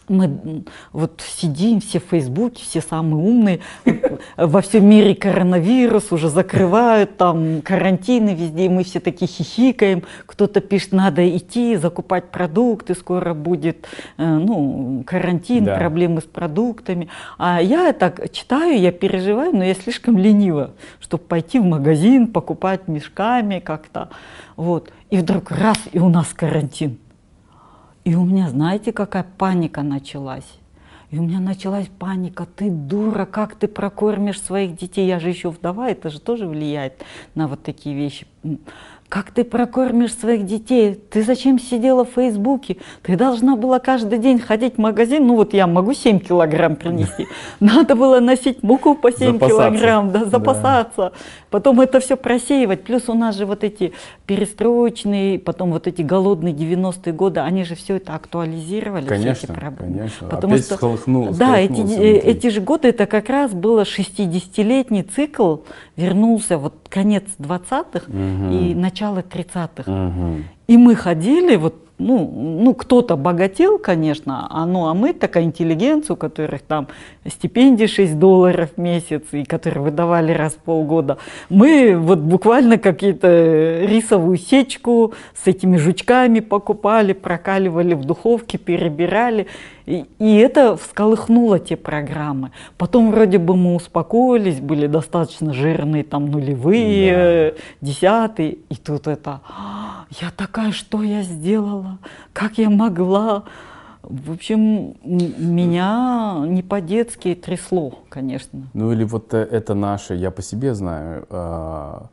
мы вот сидим все в Фейсбуке, все самые умные, во всем мире коронавирус, уже закрывают, там карантины везде, мы все такие хихикаем, кто-то пишет, надо идти, закупать продукты, скоро будет э, ну, карантин, да. проблемы с продуктами. А я так читаю, я переживаю, но я слишком ленива, чтобы пойти в магазин, покупать мешками как-то. Вот. И вдруг раз, и у нас карантин. И у меня, знаете, какая паника началась? И у меня началась паника, ты дура, как ты прокормишь своих детей? Я же еще вдова, это же тоже влияет на вот такие вещи. Как ты прокормишь своих детей? Ты зачем сидела в Фейсбуке? Ты должна была каждый день ходить в магазин. Ну вот я могу 7 килограмм принести. Надо было носить муку по 7 запасаться. килограмм, да, запасаться. Да. Потом это все просеивать. Плюс у нас же вот эти перестроечные, потом вот эти голодные 90-е годы, они же все это актуализировали. Конечно, все эти проблемы. конечно. Потому Опять что, схолохнул, да, эти, эти же годы, это как раз было 60-летний цикл, вернулся вот конец 20-х угу. и начало 30-х. Угу. И мы ходили, вот ну, ну кто-то богател, конечно, а, ну, а мы такая интеллигенция, у которых там стипендии 6 долларов в месяц, и которые выдавали раз в полгода. Мы вот буквально какие-то рисовую сечку с этими жучками покупали, прокаливали в духовке, перебирали. И, и это всколыхнуло те программы. Потом вроде бы мы успокоились, были достаточно жирные там нулевые, да. десятые, и тут это, «А, я такая, что я сделала, как я могла. В общем, меня не по-детски трясло, конечно. Ну или вот э, это наше, я по себе знаю, а,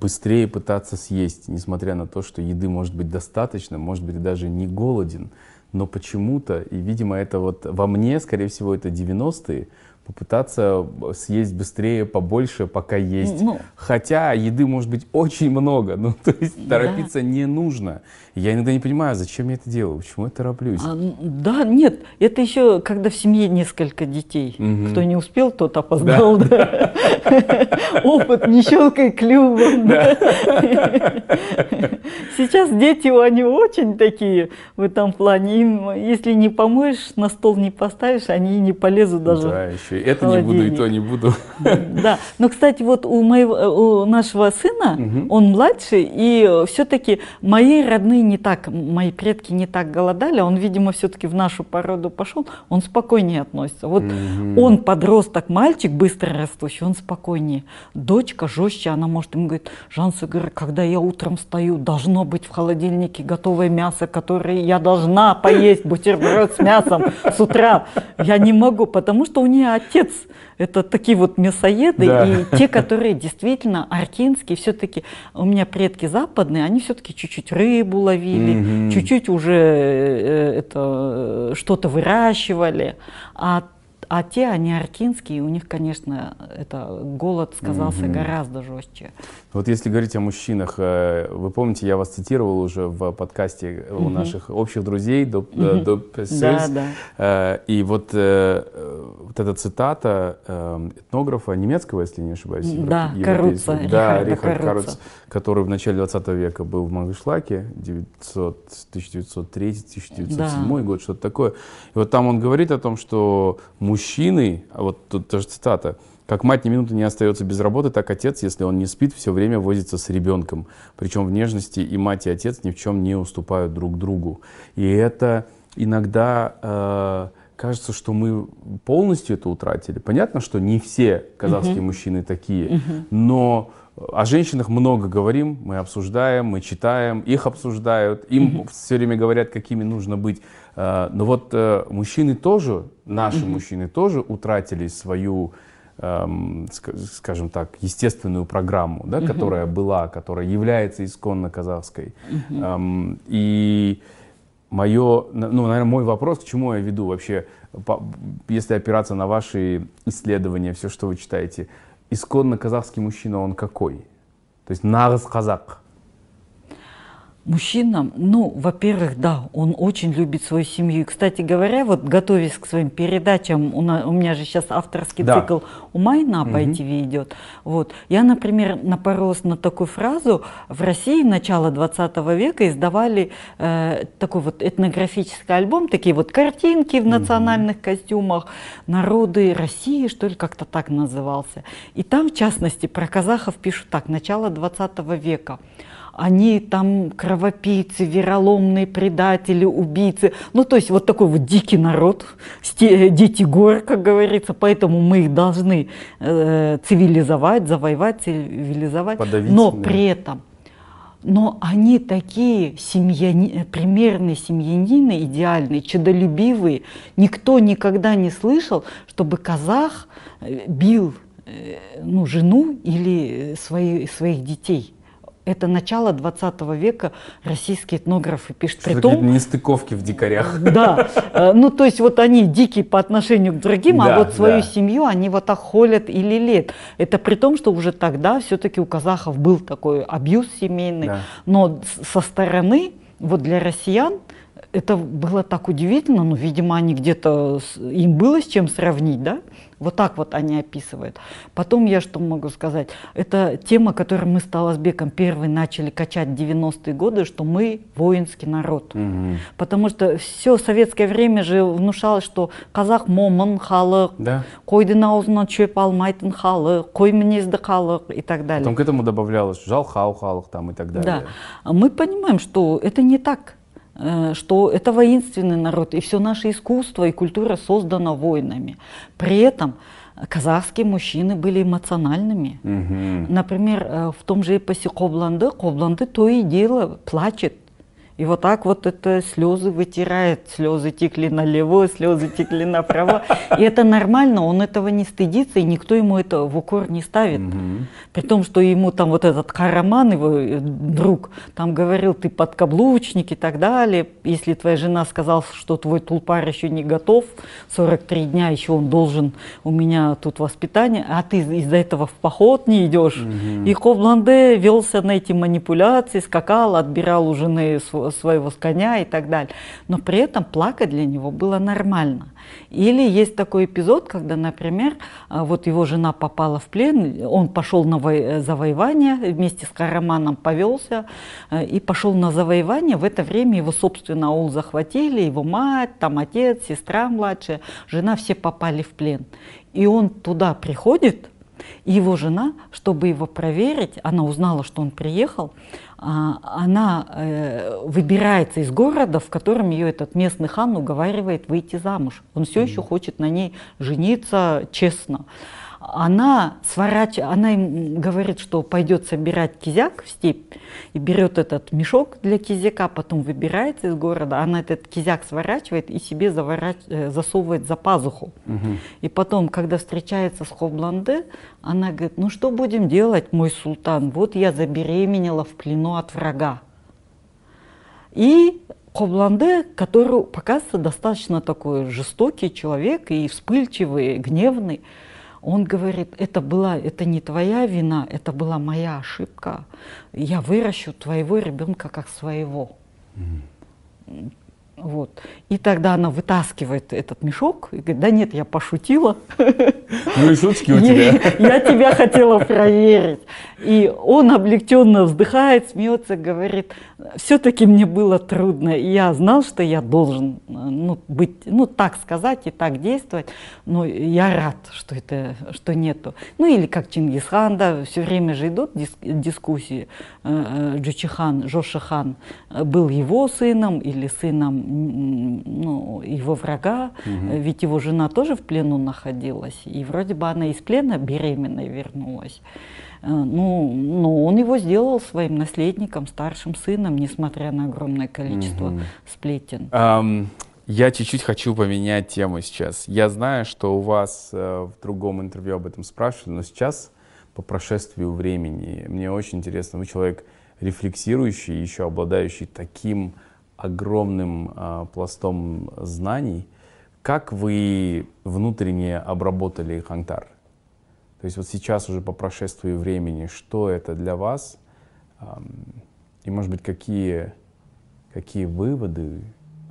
быстрее пытаться съесть, несмотря на то, что еды может быть достаточно, может быть даже не голоден, но почему-то, и видимо это вот во мне, скорее всего, это 90-е, попытаться съесть быстрее, побольше, пока есть. Ну, Хотя еды может быть очень много, ну то есть торопиться да. не нужно. Я иногда не понимаю, зачем я это делаю, почему я тороплюсь. А, да, нет, это еще когда в семье несколько детей. Угу. Кто не успел, тот опоздал. Да. Опыт, не щелкай клювом. Сейчас дети, они очень такие в этом плане. Им, если не помоешь, на стол не поставишь, они не полезут даже больше. Это не буду, и то не буду. Да, но, кстати, вот у, моего, у нашего сына, угу. он младший, и все-таки мои родные не так, мои предки не так голодали, он, видимо, все-таки в нашу породу пошел, он спокойнее относится. Вот угу. он подросток, мальчик, быстро растущий, он спокойнее. Дочка жестче, она может ему говорит, Жан Сугар, когда я утром встаю, должно быть в холодильнике готовое мясо, которое я должна поесть, бутерброд с мясом с утра. Я не могу, потому что у нее отец это такие вот мясоеды, да. и те, которые действительно аркинские, все-таки у меня предки западные, они все-таки чуть-чуть рыбу ловили, чуть-чуть уже э, это э, что-то выращивали, а а те, они аркинские, у них, конечно, это голод сказался mm-hmm. гораздо жестче. Вот если говорить о мужчинах, э, вы помните, я вас цитировал уже в подкасте mm-hmm. у наших общих друзей до, mm-hmm. Да, да. И вот, вот эта цитата этнографа немецкого, если не ошибаюсь. Да, Каруца. Да, Рихард Каруц, который в начале 20 века был в Мангышлаке, 1903-1907 да. год, что-то такое. И вот там он говорит о том, что мужчина мужчины, а вот тут тоже цитата, как мать ни минуты не остается без работы, так отец, если он не спит, все время возится с ребенком. Причем в нежности и мать, и отец ни в чем не уступают друг другу. И это иногда э, кажется, что мы полностью это утратили. Понятно, что не все казахские uh-huh. мужчины такие, uh-huh. но о женщинах много говорим, мы обсуждаем, мы читаем, их обсуждают, им mm-hmm. все время говорят, какими нужно быть. Э, но вот э, мужчины тоже, наши mm-hmm. мужчины тоже утратили свою, эм, скажем так, естественную программу, да, mm-hmm. которая была, которая является исконно казахской. Mm-hmm. И мое, ну, наверное, мой вопрос, к чему я веду вообще, если опираться на ваши исследования, все, что вы читаете – исконно казахский мужчина, он какой? То есть нагыз казах. Мужчина, ну, во-первых, да, он очень любит свою семью. И, кстати говоря, вот готовясь к своим передачам, у, на, у меня же сейчас авторский да. цикл у Майна по угу. ITV идет. Вот. Я, например, напоролась на такую фразу. В России начало 20 века издавали э, такой вот этнографический альбом, такие вот картинки в национальных угу. костюмах, народы России, что ли, как-то так назывался. И там, в частности, про казахов пишут так, начало 20 века они там кровопийцы, вероломные предатели, убийцы. Ну, то есть вот такой вот дикий народ, дети гор, как говорится, поэтому мы их должны э, цивилизовать, завоевать, цивилизовать. Подавить, но да. при этом но они такие семьяни, примерные семьянины, идеальные, чадолюбивые. Никто никогда не слышал, чтобы казах э, бил э, ну, жену или свои, своих детей это начало 20 века российские этнографы пишут. Что Притом, нестыковки в дикарях. Да, э, ну то есть вот они дикие по отношению к другим, а да, а вот свою да. семью они вот так холят и лелеют. Это при том, что уже тогда все-таки у казахов был такой абьюз семейный, да. но со стороны, вот для россиян, это было так удивительно, ну, видимо, они где-то, им было с чем сравнить, да? Вот так вот они описывают. Потом я что могу сказать? Это тема, которую мы с Таласбеком первый начали качать в 90-е годы, что мы воинский народ. Угу. Потому что все советское время же внушалось, что казах момын халық, да. қойдың аузынан чөп алмайтын халық, қой мінезді халық и так далее. Потом к этому добавлялось жалхау халық там и так далее. Да. Мы понимаем, что это не так. Э, что это воинственный народ, и все наше искусство и культура создана воинами. При этом казахские мужчины были эмоциональными. Угу. Например, э, в том же эпосе Кобланды, Кобланды то и дело плачет и вот так вот это слезы вытирает, слезы текли налево, слезы текли направо. И это нормально, он этого не стыдится, и никто ему это в укор не ставит. Угу. При том, что ему там вот этот Караман, его э, друг, там говорил, ты подкаблучник и так далее. Если твоя жена сказала, что твой тулпар еще не готов, 43 дня еще он должен, у меня тут воспитание, а ты из-за этого в поход не идешь. Угу. И Кобланде велся на эти манипуляции, скакал, отбирал у жены своего, своего коня и так далее. Но при этом плакать для него было нормально. Или есть такой эпизод, когда, например, а, вот его жена попала в плен, он пошел на завоевание, вместе с Караманом повелся э, и пошел на завоевание. В это время его, собственно, аул захватили, его мать, там отец, сестра младшая, жена, все попали в плен. И он туда приходит, и его жена, чтобы его проверить, она узнала, что он приехал, а, она э, выбирается из города, в котором ее этот местный хан уговаривает выйти замуж. Он все еще хочет на ней жениться честно она сворачивает, она им говорит, что пойдет собирать кизяк в степь, и берет этот мешок для кизяка, потом выбирается из города, она этот кизяк сворачивает и себе заворач... Э, засовывает за пазуху. Угу. И потом, когда встречается с Хобланде, она говорит, ну что будем делать, мой султан, вот я забеременела в плену от врага. И Хобланде, который показывается достаточно такой жестокий человек и вспыльчивый, гневный, он говорит, это была, это не твоя вина, это была моя ошибка. Я выращу твоего ребенка как своего. Mm. Вот. И тогда она вытаскивает этот мешок и говорит, да нет, я пошутила. Ну и шутки у тебя. Я тебя хотела проверить. И он облегченно вздыхает, смеется, говорит, все-таки мне было трудно. И я знал, что я должен ну, быть, ну так сказать и так действовать, но я рад, что это, что нету. Ну или как Чингисхан, да, все время же идут дис дискуссии. Э, э, Джучихан, Жошихан был его сыном или сыном ну, его врага, угу. ведь его жена тоже в плену находилась, и вроде бы она из плена беременной вернулась. Э, ну, но он его сделал своим наследником, старшим сыном, несмотря на огромное количество угу. сплетен. Um, я чуть-чуть хочу поменять тему сейчас. Я знаю, что у вас э, в другом интервью об этом спрашивали, но сейчас, по прошествию времени, мне очень интересно, вы человек рефлексирующий, еще обладающий таким огромным э, пластом знаний. Как вы внутренне обработали Хантар? То есть вот сейчас уже по прошествии времени, что это для вас? И, может быть, какие, какие выводы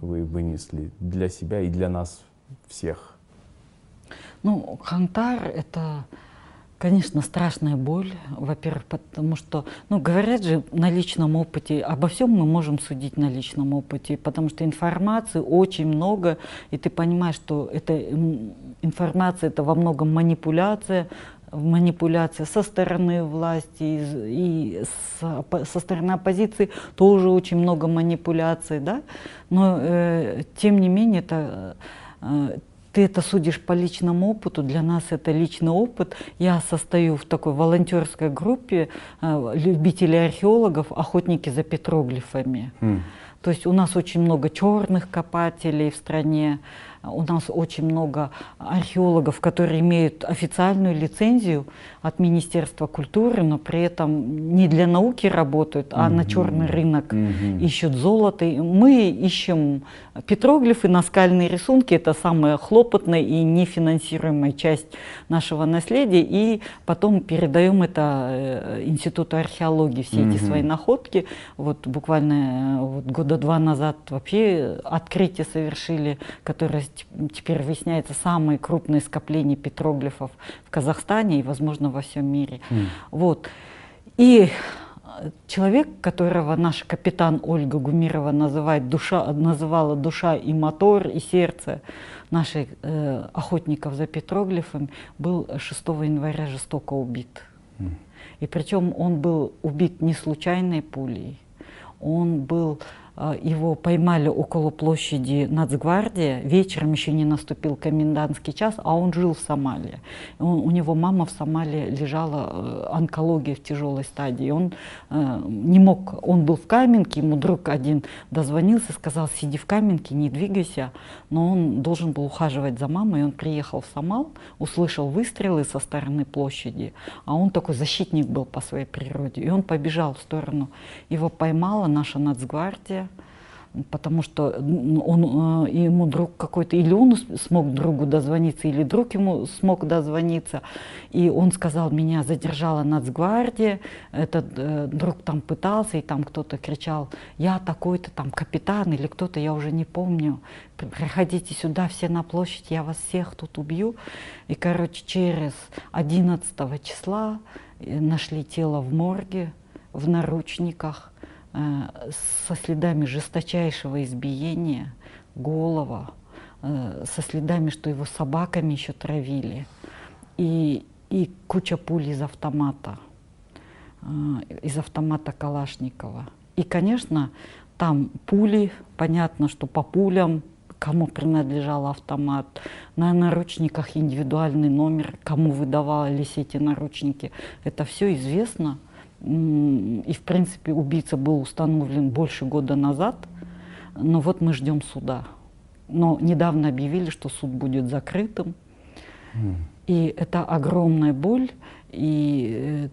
вы вынесли для себя и для нас всех? Ну, Хантар — это Конечно, страшная боль, во-первых, потому что, ну, говорят же на личном опыте, обо всем мы можем судить на личном опыте, потому что информации очень много, и ты понимаешь, что эта информация это во многом манипуляция, манипуляция со стороны власти и, с, со стороны оппозиции тоже очень много манипуляций, да, но э, тем не менее это э, ты это судишь по личному опыту, для нас это личный опыт. Я состою в такой волонтерской группе э, любителей археологов, охотники за петроглифами. Mm. То есть у нас очень много черных копателей в стране, у нас очень много археологов, которые имеют официальную лицензию от Министерства культуры, но при этом не для науки работают, а mm-hmm. на черный рынок mm-hmm. ищут золото. Мы ищем петроглифы, наскальные рисунки, это самая хлопотная и нефинансируемая часть нашего наследия, и потом передаем это э, Институту археологии, все mm-hmm. эти свои находки. Вот буквально э, вот года два назад вообще открытие совершили, которое теперь выясняется самые крупные скопления петроглифов в Казахстане и, возможно, во всем мире. Mm. Вот. И э, человек, которого наш капитан Ольга Гумирова называет душа, называла душа и мотор, и сердце наших э, охотников за петроглифами, был 6 января жестоко убит. Mm. И причем он был убит не случайной пулей, он был его поймали около площади Нацгвардия. Вечером еще не наступил комендантский час, а он жил в Сомали. Он, у него мама в Сомали лежала, э, онкология в тяжелой стадии. Он э, не мог, он был в Каменке, ему друг один дозвонился, сказал, сиди в Каменке, не двигайся. Но он должен был ухаживать за мамой, он приехал в Самал, услышал выстрелы со стороны площади, а он такой защитник был по своей природе. И он побежал в сторону. Его поймала наша Нацгвардия, потому что он, ему друг какой-то, или он смог другу дозвониться, или друг ему смог дозвониться. И он сказал, меня задержала нацгвардия, этот э, друг там пытался, и там кто-то кричал, я такой-то там капитан или кто-то, я уже не помню, приходите сюда все на площадь, я вас всех тут убью. И, короче, через 11 числа э, нашли тело в морге, в наручниках, э, со следами жесточайшего избиения, голова, э, со следами, что его собаками еще травили, и, и куча пуль из автомата, э, из автомата Калашникова. И, конечно, там пули, понятно, что по пулям, кому принадлежал автомат, на наручниках индивидуальный номер, кому выдавались эти наручники. Это все известно. И, в принципе, убийца был установлен больше года назад, но вот мы ждем суда. Но недавно объявили, что суд будет закрытым. Mm. И это огромная боль. И э,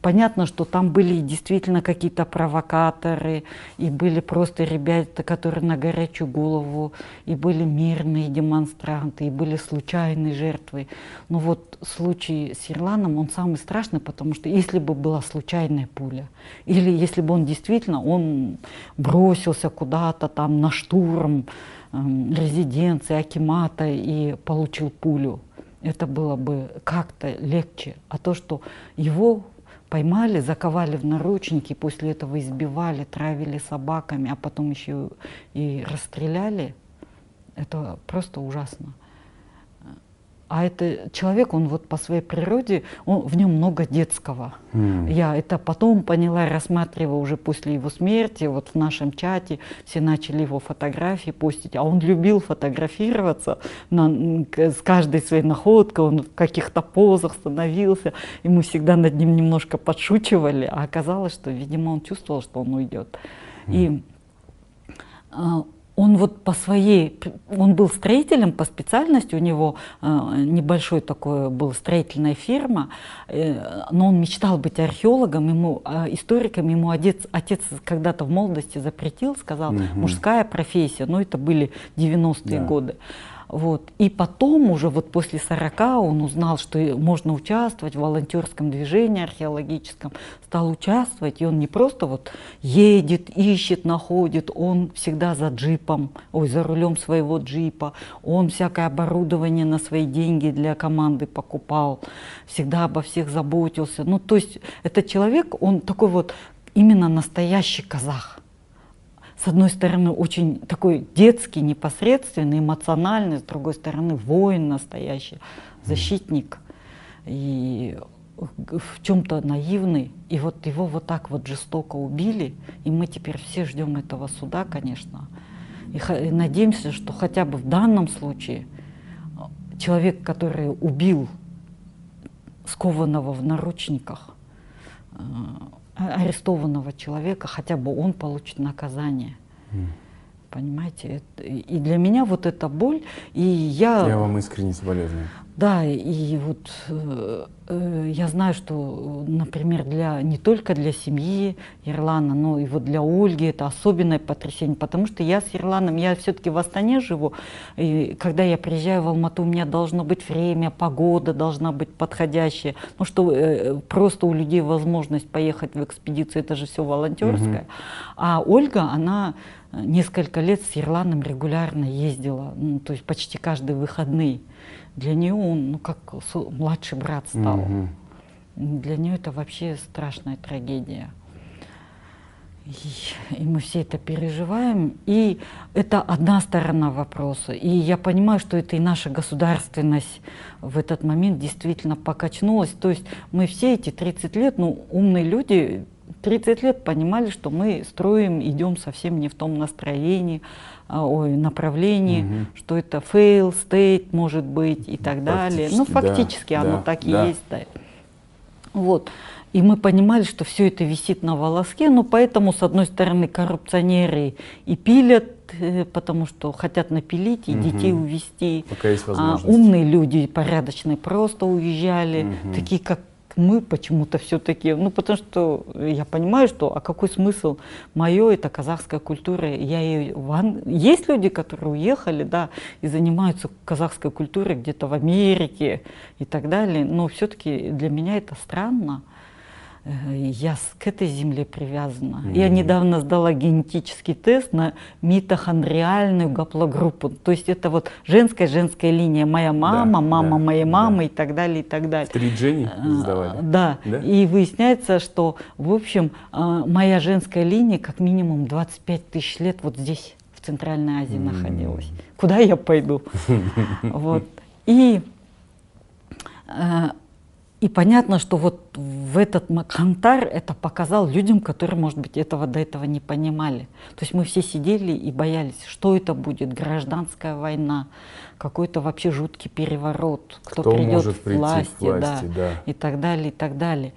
понятно, что там были действительно какие-то провокаторы, и были просто ребята, которые на горячую голову, и были мирные демонстранты, и были случайные жертвы. Но вот случай с Ирланом, он самый страшный, потому что если бы была случайная пуля, или если бы он действительно, он бросился куда-то там на штурм э, резиденции Акимата и получил пулю, это было бы как-то легче. А то, что его поймали, заковали в наручники, после этого избивали, травили собаками, а потом еще и расстреляли, это просто ужасно. А это человек, он вот по своей природе, он, в нем много детского. Mm. Я это потом поняла, рассматривая уже после его смерти, вот в нашем чате все начали его фотографии постить, а он любил фотографироваться на, с каждой своей находкой, он в каких-то позах становился, и мы всегда над ним немножко подшучивали, а оказалось, что, видимо, он чувствовал, что он уйдет. Mm. И а, он вот по своей, он был строителем по специальности, у него э, небольшой такой был строительная фирма, э, но он мечтал быть археологом, ему, э, историком, ему отец, отец когда-то в молодости запретил, сказал, угу. мужская профессия, но это были 90-е да. годы. Вот. И потом уже вот после 40 он узнал, что можно участвовать в волонтерском движении археологическом, стал участвовать, и он не просто вот едет, ищет, находит, он всегда за джипом, ой, за рулем своего джипа, он всякое оборудование на свои деньги для команды покупал, всегда обо всех заботился. Ну, то есть этот человек, он такой вот именно настоящий казах с одной стороны, очень такой детский, непосредственный, эмоциональный, с другой стороны, воин настоящий, защитник. И в чем-то наивный. И вот его вот так вот жестоко убили, и мы теперь все ждем этого суда, конечно. И, и надеемся, что хотя бы в данном случае человек, который убил скованного в наручниках, э, арестованного человека, хотя бы он получит наказание. Mm. Понимаете? И для меня вот эта боль, и я... Я вам искренне соболезную. Да, и вот э, э, я знаю, что, например, для, не только для семьи Ирлана, но и вот для Ольги это особенное потрясение, потому что я с Ирланом, я все-таки в Астане живу, и когда я приезжаю в Алмату, у меня должно быть время, погода должна быть подходящая, ну что э, просто у людей возможность поехать в экспедицию, это же все волонтерское. Угу. А Ольга, она несколько лет с Ирланом регулярно ездила, ну, то есть почти каждые выходные для нее он, ну, как младший брат стал. Угу. Для нее это вообще страшная трагедия. И, и мы все это переживаем. И это одна сторона вопроса. И я понимаю, что это и наша государственность в этот момент действительно покачнулась. То есть мы все эти 30 лет, ну, умные люди 30 лет понимали, что мы строим, идем совсем не в том настроении, ой, направлении, угу. что это fail state может быть и так далее. Ну, фактически да, оно да, так да. и есть. Да. Вот. И мы понимали, что все это висит на волоске, но поэтому, с одной стороны, коррупционеры и пилят, э, потому что хотят напилить и угу. детей увезти. Пока есть возможность. А умные люди, порядочные, просто уезжали, угу. такие как мы почему-то все-таки, ну потому что я понимаю, что а какой смысл мое это казахская культура, я ее в есть люди, которые уехали, да, и занимаются казахской культурой где-то в Америке и так далее, но все-таки для меня это странно. Э, я к этой земле привязана. Mm-hmm. Я недавно сдала генетический тест на митохондриальную гаплогруппу. То есть это вот женская женская линия. Моя мама, да, мама да, моей мамы да. и так далее, и так далее. Три Дженни э, сдавали? Да. да. И выясняется, что, в общем, э, моя женская линия как минимум 25 тысяч лет вот здесь, в Центральной Азии mm-hmm. находилась. Куда я пойду? Вот. И и понятно, что вот в этот Макхантар это показал людям, которые, может быть, этого до этого не понимали. То есть мы все сидели и боялись, что это будет, гражданская война, какой-то вообще жуткий переворот, кто, кто придет к власти, к власти да, да. и так далее, и так далее.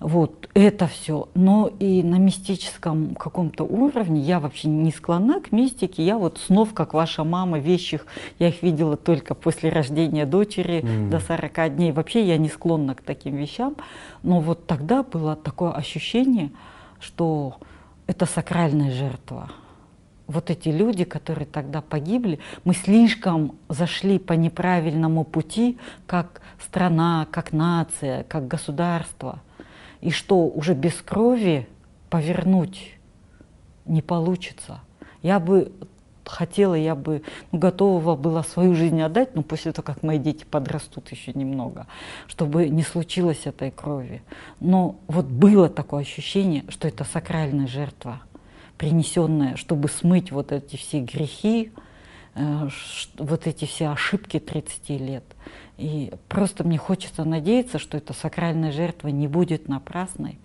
Вот это все. Но и на мистическом каком-то уровне я вообще не склонна к мистике. Я вот снов, как ваша мама, вещих, я их видела только после рождения дочери mm. до 40 дней. Вообще я не склонна к таким вещам. Но вот тогда было такое ощущение, что это сакральная жертва. Вот эти люди, которые тогда погибли, мы слишком зашли по неправильному пути, как страна, как нация, как государство – и что уже без крови повернуть не получится. Я бы хотела, я бы ну, готова была свою жизнь отдать, но после того, как мои дети подрастут еще немного, чтобы не случилось этой крови. Но вот было такое ощущение, что это сакральная жертва, принесенная, чтобы смыть вот эти все грехи, э, вот эти все ошибки 30 лет. И просто мне хочется надеяться, что эта сакральная жертва не будет напрасной,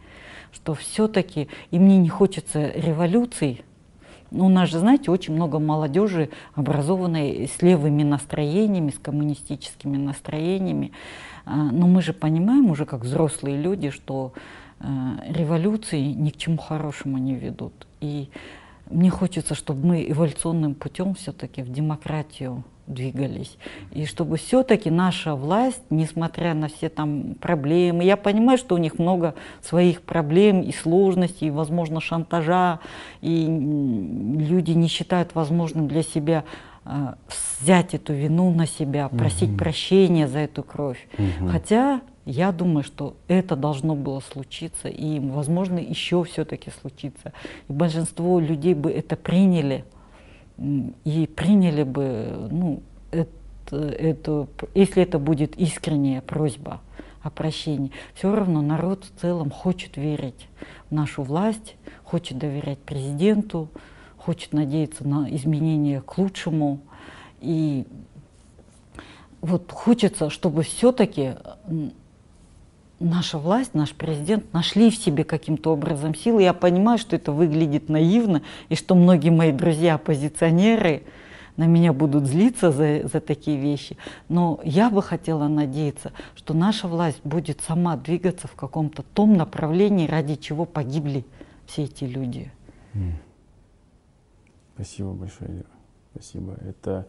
что все-таки, и мне не хочется революций, ну, у нас же, знаете, очень много молодежи, образованной с левыми настроениями, с коммунистическими настроениями. А, но мы же понимаем уже, как взрослые люди, что э, революции ни к чему хорошему не ведут. И мне хочется, чтобы мы эволюционным путем все-таки в демократию двигались. И чтобы все-таки наша власть, несмотря на все там проблемы, я понимаю, что у них много своих проблем и сложностей, и, возможно, шантажа, и люди не считают возможным для себя э, взять эту вину на себя, просить угу. прощения за эту кровь. Угу. Хотя я думаю, что это должно было случиться, и, возможно, еще все-таки случится. И большинство людей бы это приняли и приняли бы, ну, это, это, если это будет искренняя просьба о прощении, все равно народ в целом хочет верить в нашу власть, хочет доверять президенту, хочет надеяться на изменения к лучшему. И вот хочется, чтобы все-таки наша власть, наш президент нашли в себе каким-то образом силы. Я понимаю, что это выглядит наивно, и что многие мои друзья-оппозиционеры на меня будут злиться за, за такие вещи. Но я бы хотела надеяться, что наша власть будет сама двигаться в каком-то том направлении, ради чего погибли все эти люди. Спасибо большое, Спасибо. Это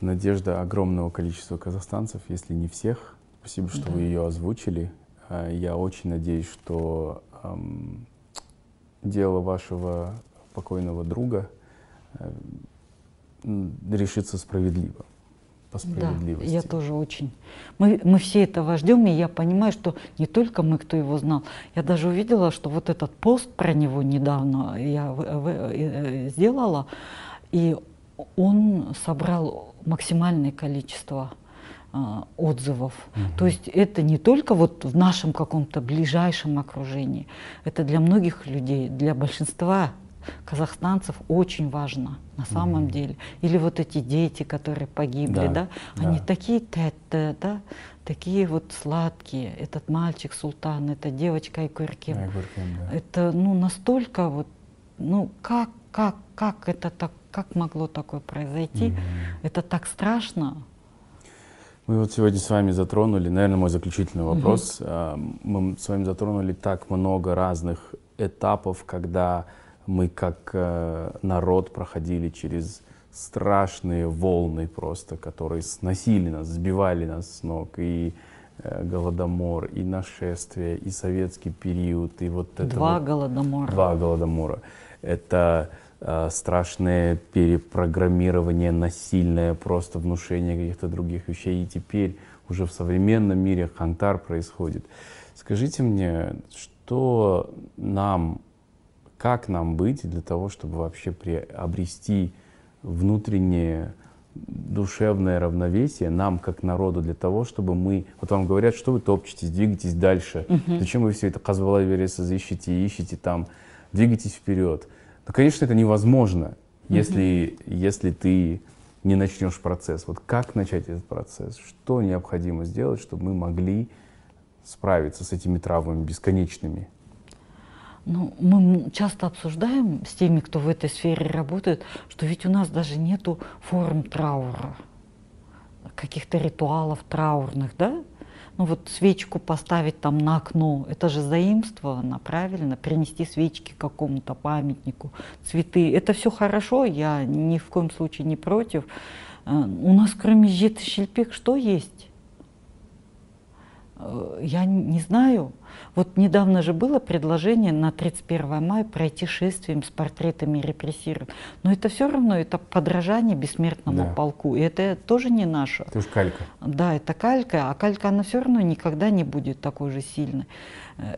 надежда огромного количества казахстанцев, если не всех, Спасибо, что да. вы ее озвучили. А, я очень надеюсь, что эм, дело вашего покойного друга э, решится справедливо. По справедливости. Да, я тоже очень. Мы, мы все этого ждем, и я понимаю, что не только мы, кто его знал. Я даже увидела, что вот этот пост про него недавно я в, в, э, сделала, и он собрал максимальное количество отзывов. Угу. То есть это не только вот в нашем каком-то ближайшем окружении, это для многих людей, для большинства казахстанцев очень важно на самом угу. деле. Или вот эти дети, которые погибли, да, да? они да. такие тетте, да, такие вот сладкие. Этот мальчик Султан, эта девочка Айкурким. Айкурким да. Это ну настолько вот, ну как, как, как это так, как могло такое произойти? Угу. Это так страшно. Мы вот сегодня с вами затронули, наверное, мой заключительный вопрос. Угу. Мы с вами затронули так много разных этапов, когда мы как э, народ проходили через страшные волны просто, которые сносили нас, сбивали нас с ног. И э, голодомор, и нашествие, и советский период, и вот это Два вот, голодомора. Два голодомора. Это страшное перепрограммирование, насильное просто внушение каких-то других вещей. И теперь уже в современном мире хантар происходит. Скажите мне, что нам, как нам быть для того, чтобы вообще приобрести внутреннее душевное равновесие нам, как народу, для того, чтобы мы... Вот вам говорят, что вы топчетесь, двигаетесь дальше. Зачем вы все это казвала вереса ищете, ищете там, двигайтесь вперед. Ну, конечно, это невозможно, если, если ты не начнешь процесс. Вот как начать этот процесс? Что необходимо сделать, чтобы мы могли справиться с этими травмами бесконечными? Ну, мы часто обсуждаем с теми, кто в этой сфере работает, что ведь у нас даже нету форм траура, каких-то ритуалов траурных, да? Ну вот свечку поставить там на окно, это же заимствовано, правильно? Принести свечки какому-то памятнику, цветы. Это все хорошо, я ни в коем случае не против. Э, у нас кроме житы шельпек что есть? Э, я не знаю. Вот недавно же было предложение на 31 мая пройти шествием с портретами репрессированных. Но это все равно, это подражание бессмертному да. полку. И это тоже не наше. Это уж калька. Да, это калька. А калька, она все равно никогда не будет такой же сильной. Э,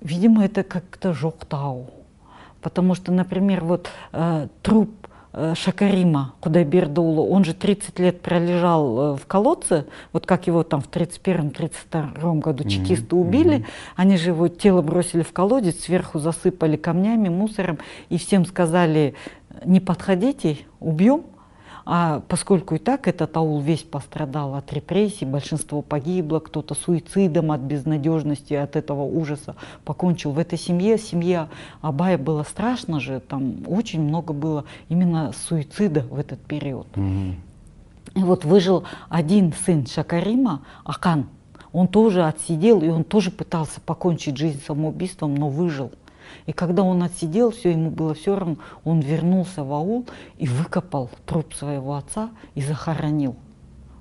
видимо, это как-то жоктау. Потому что, например, вот э, труп Шакарима Кудайбердулу, он же 30 лет пролежал э, в колодце, вот как его там в 31-32 году чекисты убили, mm-hmm. они же его тело бросили в колодец, сверху засыпали камнями, мусором, и всем сказали, не подходите, убьем. А поскольку и так этот аул весь пострадал от репрессий, большинство погибло, кто-то суицидом от безнадежности, от этого ужаса покончил. В этой семье, семье Абая было страшно же, там очень много было именно суицида в этот период. Угу. И вот выжил один сын Шакарима, Акан. Он тоже отсидел, и он тоже пытался покончить жизнь самоубийством, но выжил. И когда он отсидел, все, ему было все равно, он вернулся в аул и выкопал труп своего отца и захоронил.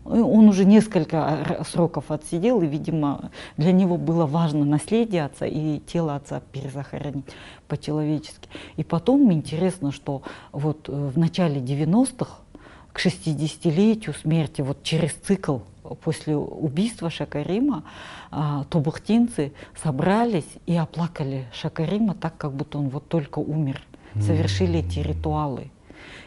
Он уже несколько сроков отсидел, и, видимо, для него было важно наследие отца и тело отца перезахоронить по-человечески. И потом интересно, что вот э, в начале 90-х, к 60-летию смерти, вот через цикл после убийства Шакарима а, тубухтинцы собрались и оплакали Шакарима так, как будто он вот только умер. Совершили эти ритуалы.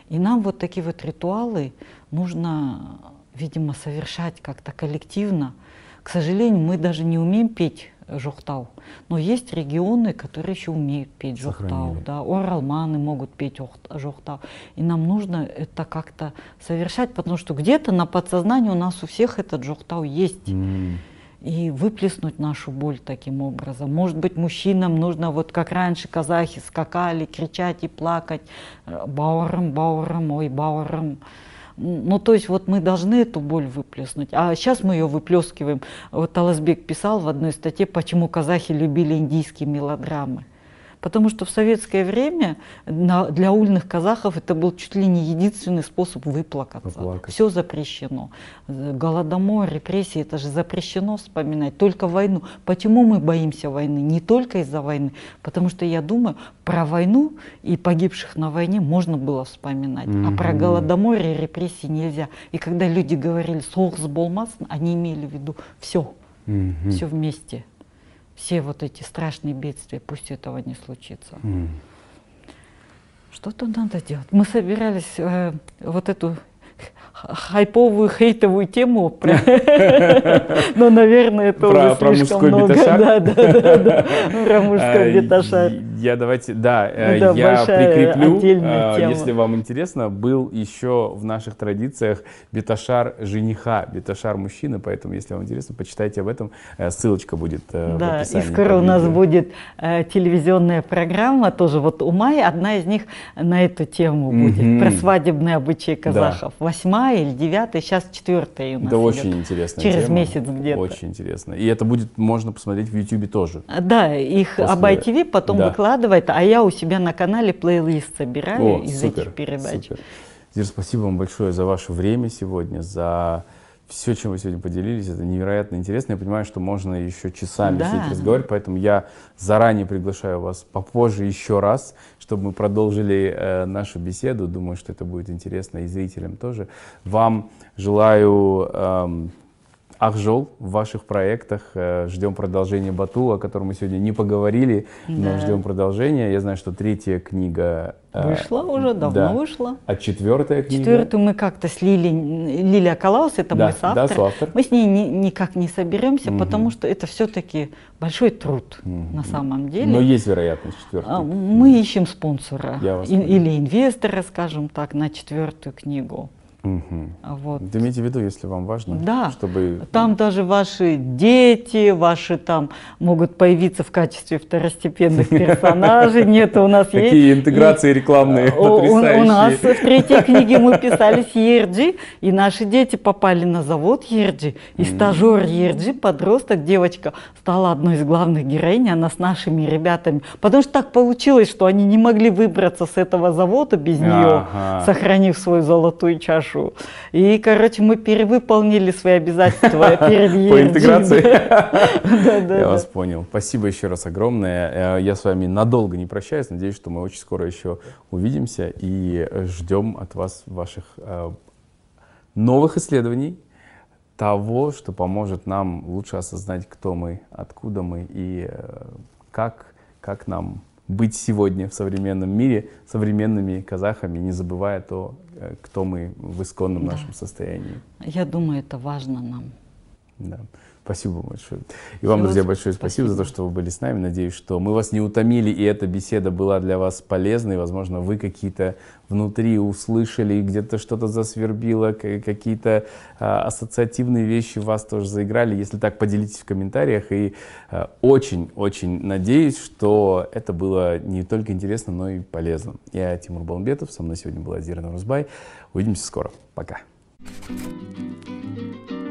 И нам вот такие вот ритуалы нужно, видимо, совершать как-то коллективно. К сожалению, мы даже не умеем петь жохтау. Но есть регионы, которые еще умеют петь жохтау. Да, оралманы могут петь жохтау. И нам нужно это как-то совершать, потому что где-то на подсознании у нас у всех этот жохтау есть. Mm. И выплеснуть нашу боль таким образом. Может быть, мужчинам нужно, вот как раньше казахи скакали, кричать и плакать. Баурам, баурам, ой, баурам. Ну, то есть вот мы должны эту боль выплеснуть. А сейчас мы ее выплескиваем. Вот Таласбек писал в одной статье, почему казахи любили индийские мелодрамы. Потому что в советское время для ульных казахов это был чуть ли не единственный способ выплакаться. Поплакать. Все запрещено. Голодомор, репрессии, это же запрещено вспоминать. Только войну. Почему мы боимся войны? Не только из-за войны. Потому что я думаю, про войну и погибших на войне можно было вспоминать. Mm-hmm. А про голодомор и репрессии нельзя. И когда люди говорили «сохс болмас», они имели в виду все. Mm-hmm. Все вместе все вот эти страшные бедствия, пусть этого не случится. Mm. Что-то надо делать. Мы собирались э, вот эту хайповую, хейтовую тему. Но, наверное, это уже слишком много. Да, да, да, Про мужской. Я давайте, да, э, я прикреплю, э, если вам интересно, был еще в наших традициях биташар жениха, биташар мужчины, поэтому, если вам интересно, почитайте об этом. Э, ссылочка будет в Да, и скоро у нас будет телевизионная программа, тоже вот у Майи, одна из них на эту тему будет, про свадебные обычаи казахов. Восьмая восьмая или девятая, сейчас четвертая у нас Да, идет. очень интересно. Через тема. месяц где-то. Очень интересно. И это будет можно посмотреть в Ютубе тоже. Да, их После... Абай ТВ потом да. Выкладывает, а я у себя на канале плейлист собираю О, из супер, этих передач. Супер. Зир, спасибо вам большое за ваше время сегодня, за все, чем вы сегодня поделились, это невероятно интересно. Я понимаю, что можно еще часами да. сидеть разговаривать, поэтому я заранее приглашаю вас попозже еще раз, чтобы мы продолжили э, нашу беседу. Думаю, что это будет интересно и зрителям тоже. Вам желаю... Э, Ахжол в ваших проектах. Э, ждем продолжения Бату, о котором мы сегодня не поговорили, да. но ждем продолжения. Я знаю, что третья книга... Э, вышла уже, давно да. вышла. А четвертая книга? Четвертую мы как-то с Лили, Лилия Калаус, это да, мой соавтор. Да, соавтор. Мы с ней ни, никак не соберемся, угу. потому что это все-таки большой труд угу. на самом деле. Но есть вероятность четвертой. А, мы ищем спонсора или инвестора, скажем так, на четвертую книгу. Угу. Вот. имейте в виду, если вам важно, да. чтобы... Там даже ваши дети, ваши там могут появиться в качестве второстепенных персонажей. Нет, у нас есть... Какие интеграции рекламные У нас в третьей книге мы писали с Ерджи, и наши дети попали на завод Ерджи, и стажер Ерджи, подросток, девочка, стала одной из главных героинь, она с нашими ребятами. Потому что так получилось, что они не могли выбраться с этого завода без нее, сохранив свою золотую чашу хорошо. И, короче, мы перевыполнили свои обязательства перед По интеграции? Я вас понял. Спасибо еще раз огромное. Э, я с вами надолго не прощаюсь. Надеюсь, что мы очень скоро еще увидимся и ждем от вас ваших э, новых исследований, того, что поможет нам лучше осознать, кто мы, откуда мы и э, как, как нам быть сегодня в современном мире современными казахами, не забывая то, кто мы в исконном да. нашем состоянии. Я думаю, это важно нам. Да. Спасибо большое. И вам, друзья, большое спасибо. спасибо за то, что вы были с нами. Надеюсь, что мы вас не утомили, и эта беседа была для вас полезной. Возможно, вы какие-то внутри услышали, где-то что-то засвербило, какие-то а, ассоциативные вещи вас тоже заиграли. Если так, поделитесь в комментариях. И очень-очень а, надеюсь, что это было не только интересно, но и полезно. Я Тимур Балмбетов, со мной сегодня была Азира Нарузбай. Увидимся скоро. Пока. Thank you